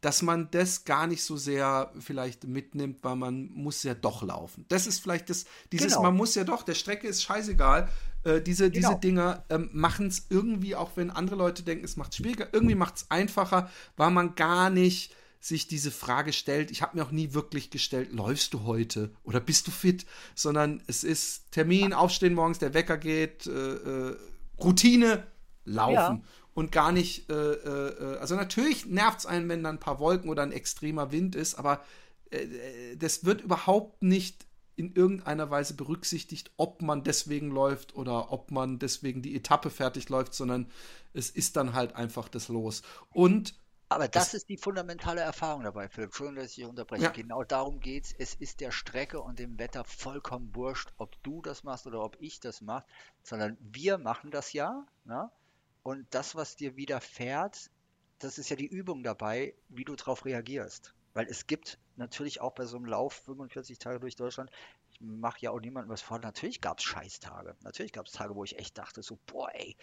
dass man das gar nicht so sehr vielleicht mitnimmt, weil man muss ja doch laufen. Das ist vielleicht das, dieses, genau. man muss ja doch, der Strecke ist scheißegal. Äh, diese, genau. diese Dinger ähm, machen es irgendwie, auch wenn andere Leute denken, es macht es schwieriger, irgendwie macht es einfacher, weil man gar nicht sich diese Frage stellt. Ich habe mir auch nie wirklich gestellt, läufst du heute oder bist du fit? Sondern es ist Termin, Aufstehen morgens, der Wecker geht, äh, äh, Routine, laufen. Ja und gar nicht, äh, äh, also natürlich nervt es einen, wenn da ein paar Wolken oder ein extremer Wind ist, aber äh, äh, das wird überhaupt nicht in irgendeiner Weise berücksichtigt, ob man deswegen läuft oder ob man deswegen die Etappe fertig läuft, sondern es ist dann halt einfach das Los. Und
aber das, ist die fundamentale Erfahrung dabei, Philipp. Entschuldigung, dass ich unterbreche. Ja. Genau darum geht es. Es ist der Strecke und dem Wetter vollkommen wurscht, ob du das machst oder ob ich das mache, sondern wir machen das ja. Ne? Und das, was dir widerfährt, das ist ja die Übung dabei, wie du darauf reagierst. Weil es gibt natürlich auch bei so einem Lauf 45 Tage durch Deutschland, ich mache ja auch niemandem was vor, natürlich gab es Scheißtage. Natürlich gab es Tage, wo ich echt dachte, so, boah, ey,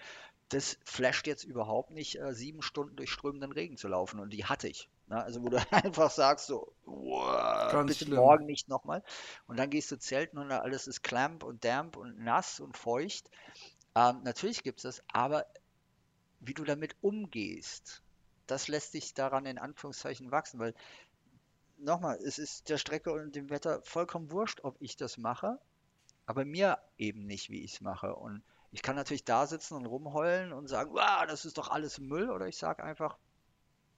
das flasht jetzt überhaupt nicht, äh, sieben Stunden durch strömenden Regen zu laufen. Und die hatte ich. Ne? Also, wo du einfach sagst, so, boah, bitte schlimm. morgen nicht nochmal. Und dann gehst du zelten und alles ist clamp und damp und nass und feucht. Ähm, natürlich gibt es das, aber wie du damit umgehst, das lässt dich daran in Anführungszeichen wachsen, weil nochmal, es ist der Strecke und dem Wetter vollkommen wurscht, ob ich das mache, aber mir eben nicht, wie ich es mache. Und ich kann natürlich da sitzen und rumheulen und sagen, wow, das ist doch alles Müll, oder ich sage einfach,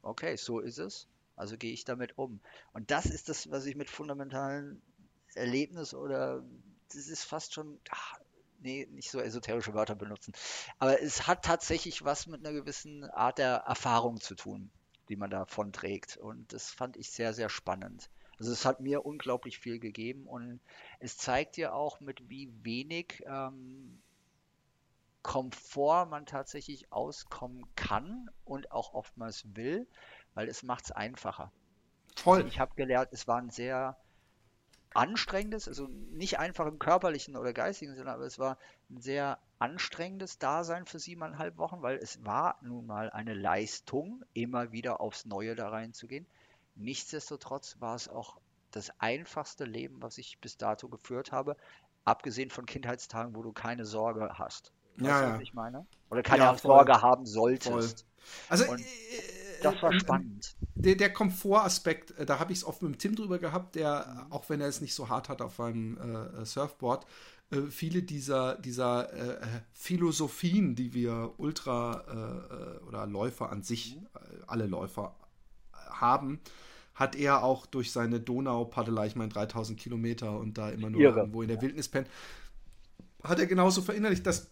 okay, so ist es, also gehe ich damit um. Und das ist das, was ich mit fundamentalen Erlebnis oder das ist fast schon, ach, nee, nicht so esoterische Wörter benutzen. Aber es hat tatsächlich was mit einer gewissen Art der Erfahrung zu tun, die man davon trägt. Und das fand ich sehr, sehr spannend. Also es hat mir unglaublich viel gegeben und es zeigt dir auch, mit wie wenig ähm, Komfort man tatsächlich auskommen kann und auch oftmals will, weil es macht es einfacher. Voll. Also ich habe gelernt, es war ein sehr anstrengendes, also nicht einfach im körperlichen oder geistigen Sinne, aber es war ein sehr anstrengendes Dasein für siebeneinhalb Wochen, weil es war nun mal eine Leistung, immer wieder aufs Neue da reinzugehen. Nichtsdestotrotz war es auch das einfachste Leben, was ich bis dato geführt habe, abgesehen von Kindheitstagen, wo du keine Sorge hast. Weißt ja, du, was ich meine? Oder keine ja, Sorge haben solltest. Voll.
Also Und, äh,
das war spannend.
Der, der Komfortaspekt, äh, da habe ich es oft mit Tim drüber gehabt, der, auch wenn er es nicht so hart hat auf seinem äh, Surfboard, äh, viele dieser, dieser äh, Philosophien, die wir Ultra äh, oder Läufer an sich, mhm. alle Läufer haben, hat er auch durch seine Donau-Paddelei, ich meine 3000 Kilometer und da immer nur Irre. irgendwo in der Wildnis pennt, hat er genauso verinnerlicht, dass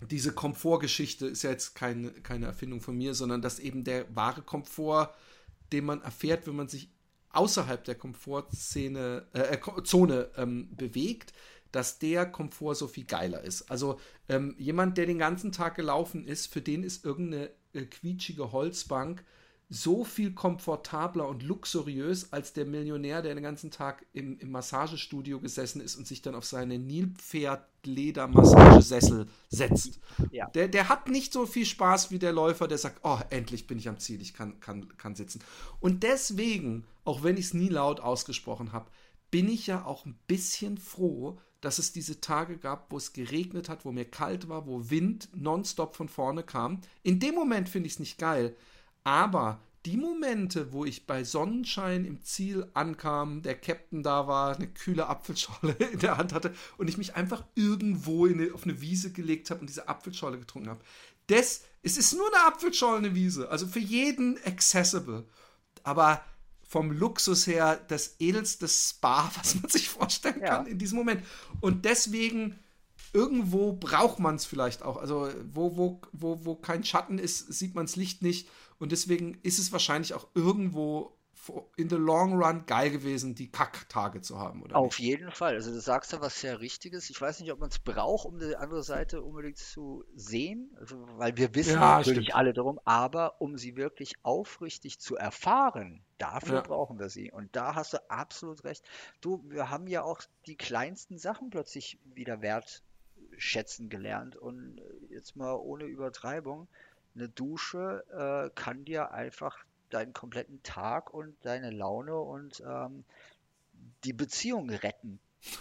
diese Komfortgeschichte ist ja jetzt keine, keine Erfindung von mir, sondern dass eben der wahre Komfort, den man erfährt, wenn man sich außerhalb der Komfortzone äh, äh, ähm, bewegt, dass der Komfort so viel geiler ist. Also ähm, jemand, der den ganzen Tag gelaufen ist, für den ist irgendeine äh, quietschige Holzbank so viel komfortabler und luxuriös als der Millionär, der den ganzen Tag im, im Massagestudio gesessen ist und sich dann auf seine Nilpferd-Leder-Massagesessel setzt. Ja. Der, der hat nicht so viel Spaß wie der Läufer, der sagt, oh, endlich bin ich am Ziel, ich kann, kann, kann sitzen. Und deswegen, auch wenn ich es nie laut ausgesprochen habe, bin ich ja auch ein bisschen froh, dass es diese Tage gab, wo es geregnet hat, wo mir kalt war, wo Wind nonstop von vorne kam. In dem Moment finde ich es nicht geil. Aber die Momente, wo ich bei Sonnenschein im Ziel ankam, der Captain da war, eine kühle Apfelschorle in der Hand hatte und ich mich einfach irgendwo eine, auf eine Wiese gelegt habe und diese Apfelschorle getrunken habe. Das, es ist nur eine Apfelschorle, eine Wiese. Also für jeden accessible. Aber vom Luxus her das edelste Spa, was man sich vorstellen ja. kann in diesem Moment. Und deswegen irgendwo braucht man es vielleicht auch. Also wo, wo, wo, wo kein Schatten ist, sieht man das Licht nicht. Und deswegen ist es wahrscheinlich auch irgendwo in the long run geil gewesen, die Kacktage zu haben, oder?
Auf nicht? jeden Fall. Also du sagst da was sehr Richtiges. Ich weiß nicht, ob man es braucht, um die andere Seite unbedingt zu sehen, also, weil wir wissen ja, natürlich stimmt. alle darum, aber um sie wirklich aufrichtig zu erfahren, dafür ja. brauchen wir sie. Und da hast du absolut recht. Du, wir haben ja auch die kleinsten Sachen plötzlich wieder wertschätzen gelernt. Und jetzt mal ohne Übertreibung eine Dusche äh, kann dir einfach deinen kompletten Tag und deine Laune und ähm, die Beziehung retten.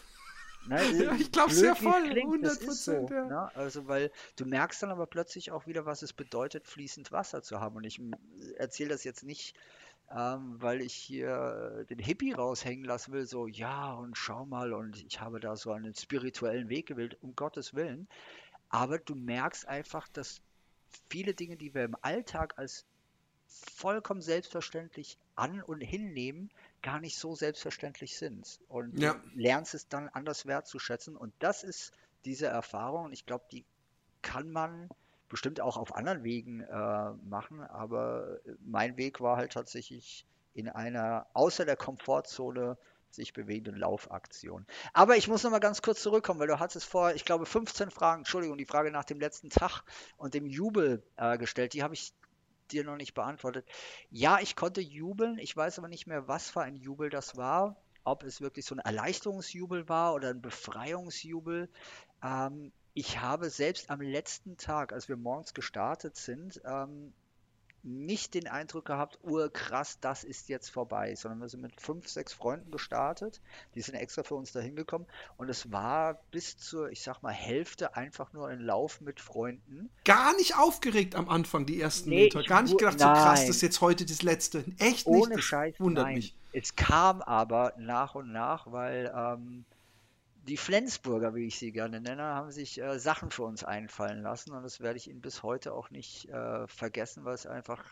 Ne, ja, ich glaube sehr voll, klingt, 100
so, ja. ne? Also, weil du merkst dann aber plötzlich auch wieder, was es bedeutet, fließend Wasser zu haben. Und ich erzähle das jetzt nicht, ähm, weil ich hier den Hippie raushängen lassen will, so, ja, und schau mal, und ich habe da so einen spirituellen Weg gewählt, um Gottes Willen. Aber du merkst einfach, dass viele Dinge, die wir im Alltag als vollkommen selbstverständlich an und hinnehmen, gar nicht so selbstverständlich sind. Und ja. du lernst es dann anders wertzuschätzen. Und das ist diese Erfahrung. Und ich glaube, die kann man bestimmt auch auf anderen Wegen äh, machen. Aber mein Weg war halt tatsächlich in einer außer der Komfortzone sich bewegenden Laufaktion. Aber ich muss noch mal ganz kurz zurückkommen, weil du hattest vor, ich glaube, 15 Fragen, Entschuldigung, die Frage nach dem letzten Tag und dem Jubel äh, gestellt. Die habe ich dir noch nicht beantwortet. Ja, ich konnte jubeln. Ich weiß aber nicht mehr, was für ein Jubel das war. Ob es wirklich so ein Erleichterungsjubel war oder ein Befreiungsjubel. Ähm, ich habe selbst am letzten Tag, als wir morgens gestartet sind, ähm, nicht den Eindruck gehabt, urkrass, das ist jetzt vorbei, sondern wir sind mit fünf, sechs Freunden gestartet. Die sind extra für uns da hingekommen und es war bis zur, ich sag mal, Hälfte einfach nur ein Lauf mit Freunden.
Gar nicht aufgeregt am Anfang, die ersten nee, Meter. Gar nicht gedacht, nein. so krass, das ist jetzt heute das letzte. Echt nicht.
Ohne Scheiß. Wundert nein. mich. Es kam aber nach und nach, weil ähm, die Flensburger, wie ich sie gerne nenne, haben sich äh, Sachen für uns einfallen lassen und das werde ich Ihnen bis heute auch nicht äh, vergessen, weil es einfach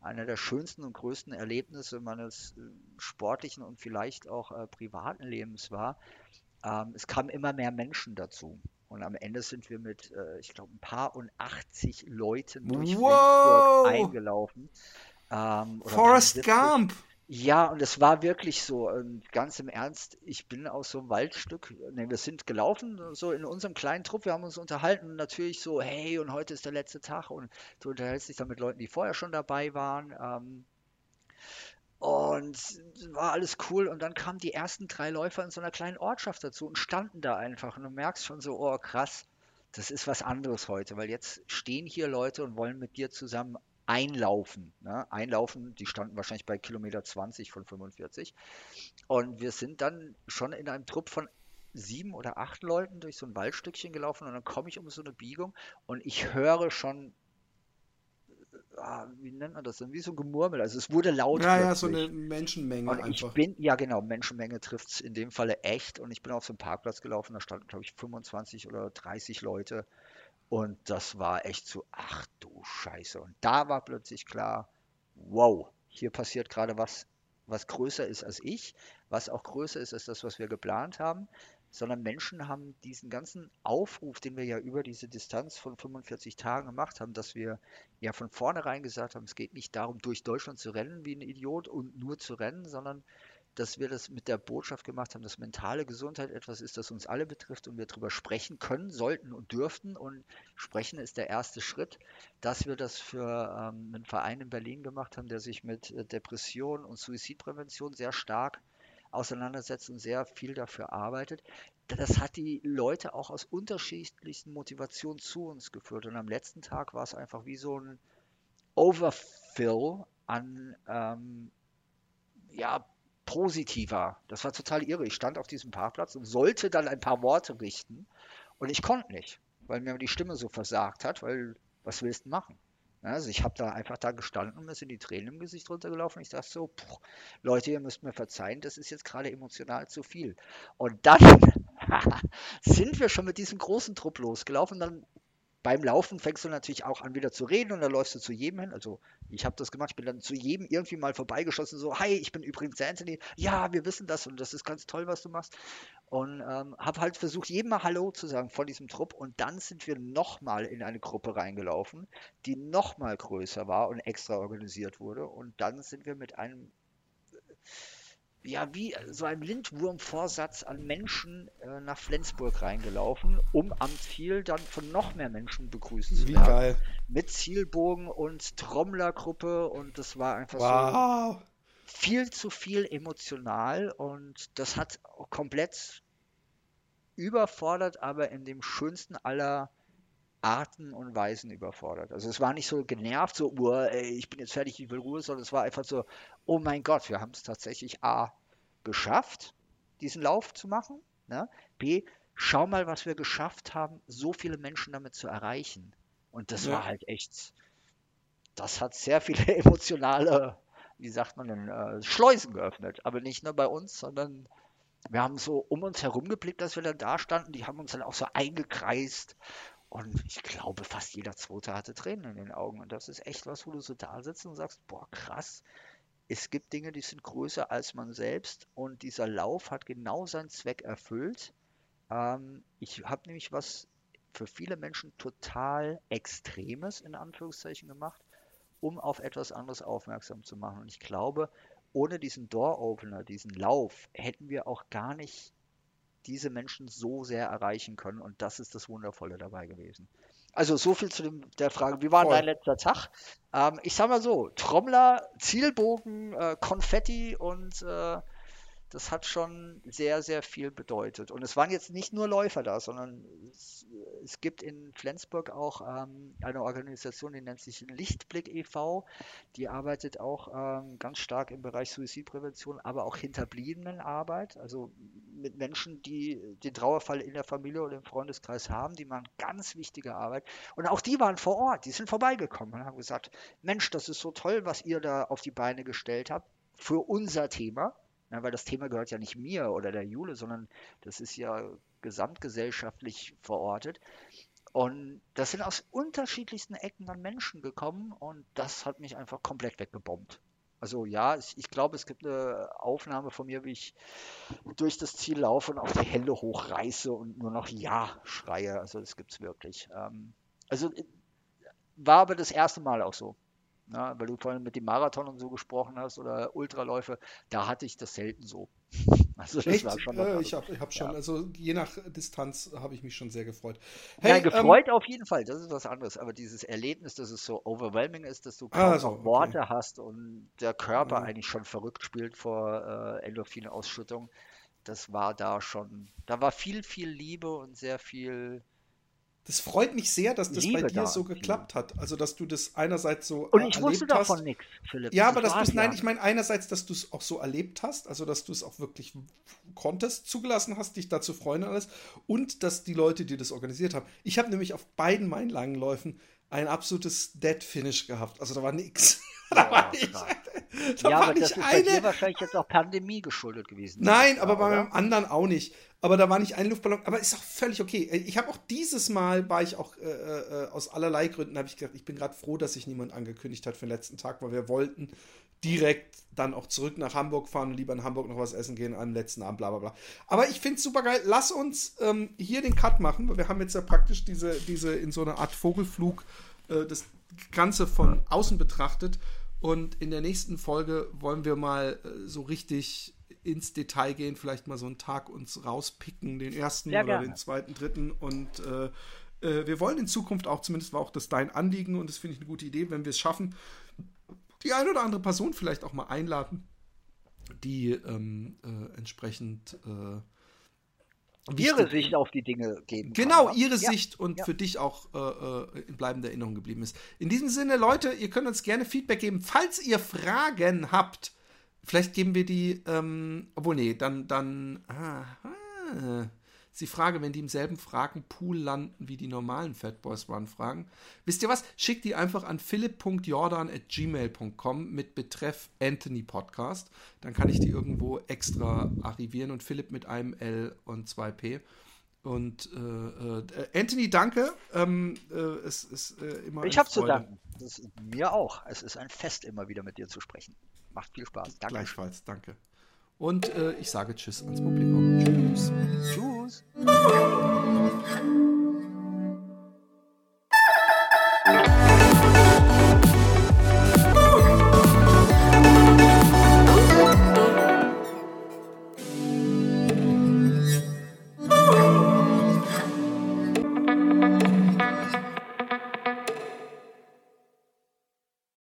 einer der schönsten und größten Erlebnisse meines äh, sportlichen und vielleicht auch äh, privaten Lebens war. Ähm, es kamen immer mehr Menschen dazu. Und am Ende sind wir mit, äh, ich glaube, ein paar und 80 Leuten durch wow. Flensburg eingelaufen.
Ähm, Forrest Gump!
Ja, und es war wirklich so, und ganz im Ernst, ich bin aus so einem Waldstück, ne, wir sind gelaufen, so in unserem kleinen Trupp, wir haben uns unterhalten, natürlich so, hey, und heute ist der letzte Tag, und du unterhältst dich dann mit Leuten, die vorher schon dabei waren, ähm, und war alles cool, und dann kamen die ersten drei Läufer in so einer kleinen Ortschaft dazu und standen da einfach, und du merkst schon so, oh krass, das ist was anderes heute, weil jetzt stehen hier Leute und wollen mit dir zusammen einlaufen. Ne? Einlaufen, die standen wahrscheinlich bei Kilometer 20 von 45. Und wir sind dann schon in einem Trupp von sieben oder acht Leuten durch so ein Waldstückchen gelaufen und dann komme ich um so eine Biegung und ich höre schon, ah, wie nennt man das denn, wie so ein Gemurmel, also es wurde laut.
Ja, plötzlich. ja, so eine Menschenmenge
und einfach. Ich bin, ja genau, Menschenmenge trifft es in dem Falle echt und ich bin auf so einen Parkplatz gelaufen, da standen glaube ich 25 oder 30 Leute und das war echt so, ach du Scheiße. Und da war plötzlich klar, wow, hier passiert gerade was, was größer ist als ich, was auch größer ist als das, was wir geplant haben, sondern Menschen haben diesen ganzen Aufruf, den wir ja über diese Distanz von 45 Tagen gemacht haben, dass wir ja von vornherein gesagt haben, es geht nicht darum, durch Deutschland zu rennen wie ein Idiot und nur zu rennen, sondern dass wir das mit der Botschaft gemacht haben, dass mentale Gesundheit etwas ist, das uns alle betrifft und wir darüber sprechen können, sollten und dürften. Und sprechen ist der erste Schritt, dass wir das für ähm, einen Verein in Berlin gemacht haben, der sich mit äh, Depression und Suizidprävention sehr stark auseinandersetzt und sehr viel dafür arbeitet. Das hat die Leute auch aus unterschiedlichsten Motivationen zu uns geführt. Und am letzten Tag war es einfach wie so ein Overfill an ähm, ja, positiver. Das war total irre. Ich stand auf diesem Parkplatz und sollte dann ein paar Worte richten und ich konnte nicht, weil mir die Stimme so versagt hat, weil was willst du machen? Also ich habe da einfach da gestanden und mir sind die Tränen im Gesicht runtergelaufen. Ich dachte so, puh, Leute, ihr müsst mir verzeihen, das ist jetzt gerade emotional zu viel. Und dann sind wir schon mit diesem großen Trupp losgelaufen. Dann beim Laufen fängst du natürlich auch an, wieder zu reden und dann läufst du zu jedem hin. Also ich habe das gemacht, ich bin dann zu jedem irgendwie mal vorbeigeschossen, so, hi, ich bin übrigens Anthony. Ja, wir wissen das und das ist ganz toll, was du machst. Und ähm, habe halt versucht, jedem mal Hallo zu sagen von diesem Trupp. Und dann sind wir nochmal in eine Gruppe reingelaufen, die nochmal größer war und extra organisiert wurde. Und dann sind wir mit einem ja, wie so ein Lindwurmvorsatz an Menschen äh, nach Flensburg reingelaufen, um am Ziel dann von noch mehr Menschen begrüßt zu
werden. Wie geil.
Mit Zielbogen und Trommlergruppe und das war einfach wow. so viel zu viel emotional und das hat komplett überfordert, aber in dem schönsten aller Arten und Weisen überfordert. Also es war nicht so genervt, so, ey, ich bin jetzt fertig, ich will Ruhe, sondern es war einfach so, oh mein Gott, wir haben es tatsächlich A geschafft, diesen Lauf zu machen. Ne? B, schau mal, was wir geschafft haben, so viele Menschen damit zu erreichen. Und das ja. war halt echt, das hat sehr viele emotionale, wie sagt man denn, äh, Schleusen geöffnet. Aber nicht nur bei uns, sondern wir haben so um uns herum geblickt, dass wir dann da standen. Die haben uns dann auch so eingekreist und ich glaube, fast jeder Zweite hatte Tränen in den Augen. Und das ist echt was, wo du so da sitzt und sagst, boah, krass. Es gibt Dinge, die sind größer als man selbst. Und dieser Lauf hat genau seinen Zweck erfüllt. Ähm, ich habe nämlich was für viele Menschen total Extremes in Anführungszeichen gemacht, um auf etwas anderes aufmerksam zu machen. Und ich glaube, ohne diesen Door-Opener, diesen Lauf, hätten wir auch gar nicht diese Menschen so sehr erreichen können. Und das ist das Wundervolle dabei gewesen. Also so viel zu dem, der Frage, wie war Voll. dein letzter Tag? Ähm, ich sag mal so, Trommler, Zielbogen, äh, Konfetti und äh, das hat schon sehr, sehr viel bedeutet. Und es waren jetzt nicht nur Läufer da, sondern es, es gibt in Flensburg auch ähm, eine Organisation, die nennt sich Lichtblick e.V. Die arbeitet auch ähm, ganz stark im Bereich Suizidprävention, aber auch Hinterbliebenenarbeit, also mit Menschen, die den Trauerfall in der Familie oder im Freundeskreis haben, die machen ganz wichtige Arbeit. Und auch die waren vor Ort, die sind vorbeigekommen und haben gesagt, Mensch, das ist so toll, was ihr da auf die Beine gestellt habt für unser Thema. Ja, weil das Thema gehört ja nicht mir oder der Jule, sondern das ist ja gesamtgesellschaftlich verortet. Und das sind aus unterschiedlichsten Ecken dann Menschen gekommen und das hat mich einfach komplett weggebombt. Also ja, ich, ich glaube, es gibt eine Aufnahme von mir, wie ich durch das Ziel laufe und auch die Hände hochreiße und nur noch Ja schreie. Also das gibt es wirklich. Ähm, also äh, war aber das erste Mal auch so. Na, weil du vorhin mit dem Marathon und so gesprochen hast oder Ultraläufe, da hatte ich das selten so.
Also das Echt? war schon äh, ich habe hab schon, ja. also je nach Distanz habe ich mich schon sehr gefreut.
Hey, Nein, gefreut ähm, auf jeden Fall, das ist was anderes. Aber dieses Erlebnis, dass es so overwhelming ist, dass du kaum also, noch Worte okay. hast und der Körper mhm. eigentlich schon verrückt spielt vor äh, Endorphinausschüttung, das war da schon, da war viel, viel Liebe und sehr viel
das freut mich sehr, dass das Liebe bei dir so geklappt hat. Also, dass du das einerseits so
Und ich wusste davon nichts,
Philipp. Ja, aber dass du es, nein, ich meine einerseits, dass du es auch so erlebt hast, also dass du es auch wirklich konntest, zugelassen hast, dich dazu freuen und alles. Und dass die Leute, die das organisiert haben. Ich habe nämlich auf beiden meinen langen Läufen ein absolutes Dead Finish gehabt. Also da war nichts. da war
nicht, da ja, war aber nicht das ist eine... bei dir wahrscheinlich jetzt auch Pandemie geschuldet gewesen.
Nein, aber bei meinem anderen auch nicht aber da war nicht ein Luftballon. Aber ist auch völlig okay. Ich habe auch dieses Mal, war ich auch äh, äh, aus allerlei Gründen, habe ich gedacht, ich bin gerade froh, dass sich niemand angekündigt hat für den letzten Tag, weil wir wollten direkt dann auch zurück nach Hamburg fahren und lieber in Hamburg noch was essen gehen am letzten Abend, bla bla bla. Aber ich finde es super geil. Lass uns ähm, hier den Cut machen, weil wir haben jetzt ja praktisch diese, diese in so einer Art Vogelflug äh, das Ganze von außen betrachtet. Und in der nächsten Folge wollen wir mal äh, so richtig ins Detail gehen, vielleicht mal so einen Tag uns rauspicken, den ersten
Ja,
oder
gerne.
den zweiten, dritten. Und äh, äh, wir wollen in Zukunft auch, zumindest war auch das dein Anliegen und das finde ich eine gute Idee, wenn wir es schaffen, die eine oder andere Person vielleicht auch mal einladen, die ähm, äh, entsprechend äh,
Ihre Sicht auf die Dinge geben kann.
Genau,
ne?
ihre
Ja.
Sicht und
ja.
für dich auch äh, äh, in bleibender Erinnerung geblieben ist. In diesem Sinne, Leute, ihr könnt uns gerne Feedback geben. Falls ihr Fragen habt, vielleicht geben wir die, ähm, obwohl, nee, dann, dann, ah, ah, ist die Frage, wenn die im selben Fragenpool landen wie die normalen Fatboys Run Fragen. Wisst ihr was? Schickt die einfach an philipp.jordan.gmail.com mit Betreff Anthony Podcast. Dann kann ich die irgendwo extra archivieren und Philipp mit einem L und zwei P. Und äh, äh, Anthony, danke. Ähm, äh, es ist äh, immer
Ich habe zu danken. Das ist mir auch. Es ist ein Fest, immer wieder mit dir zu sprechen. Macht viel Spaß. Danke.
Gleichfalls, danke. Und äh, ich sage Tschüss ans Publikum. Tschüss.
Tschüss.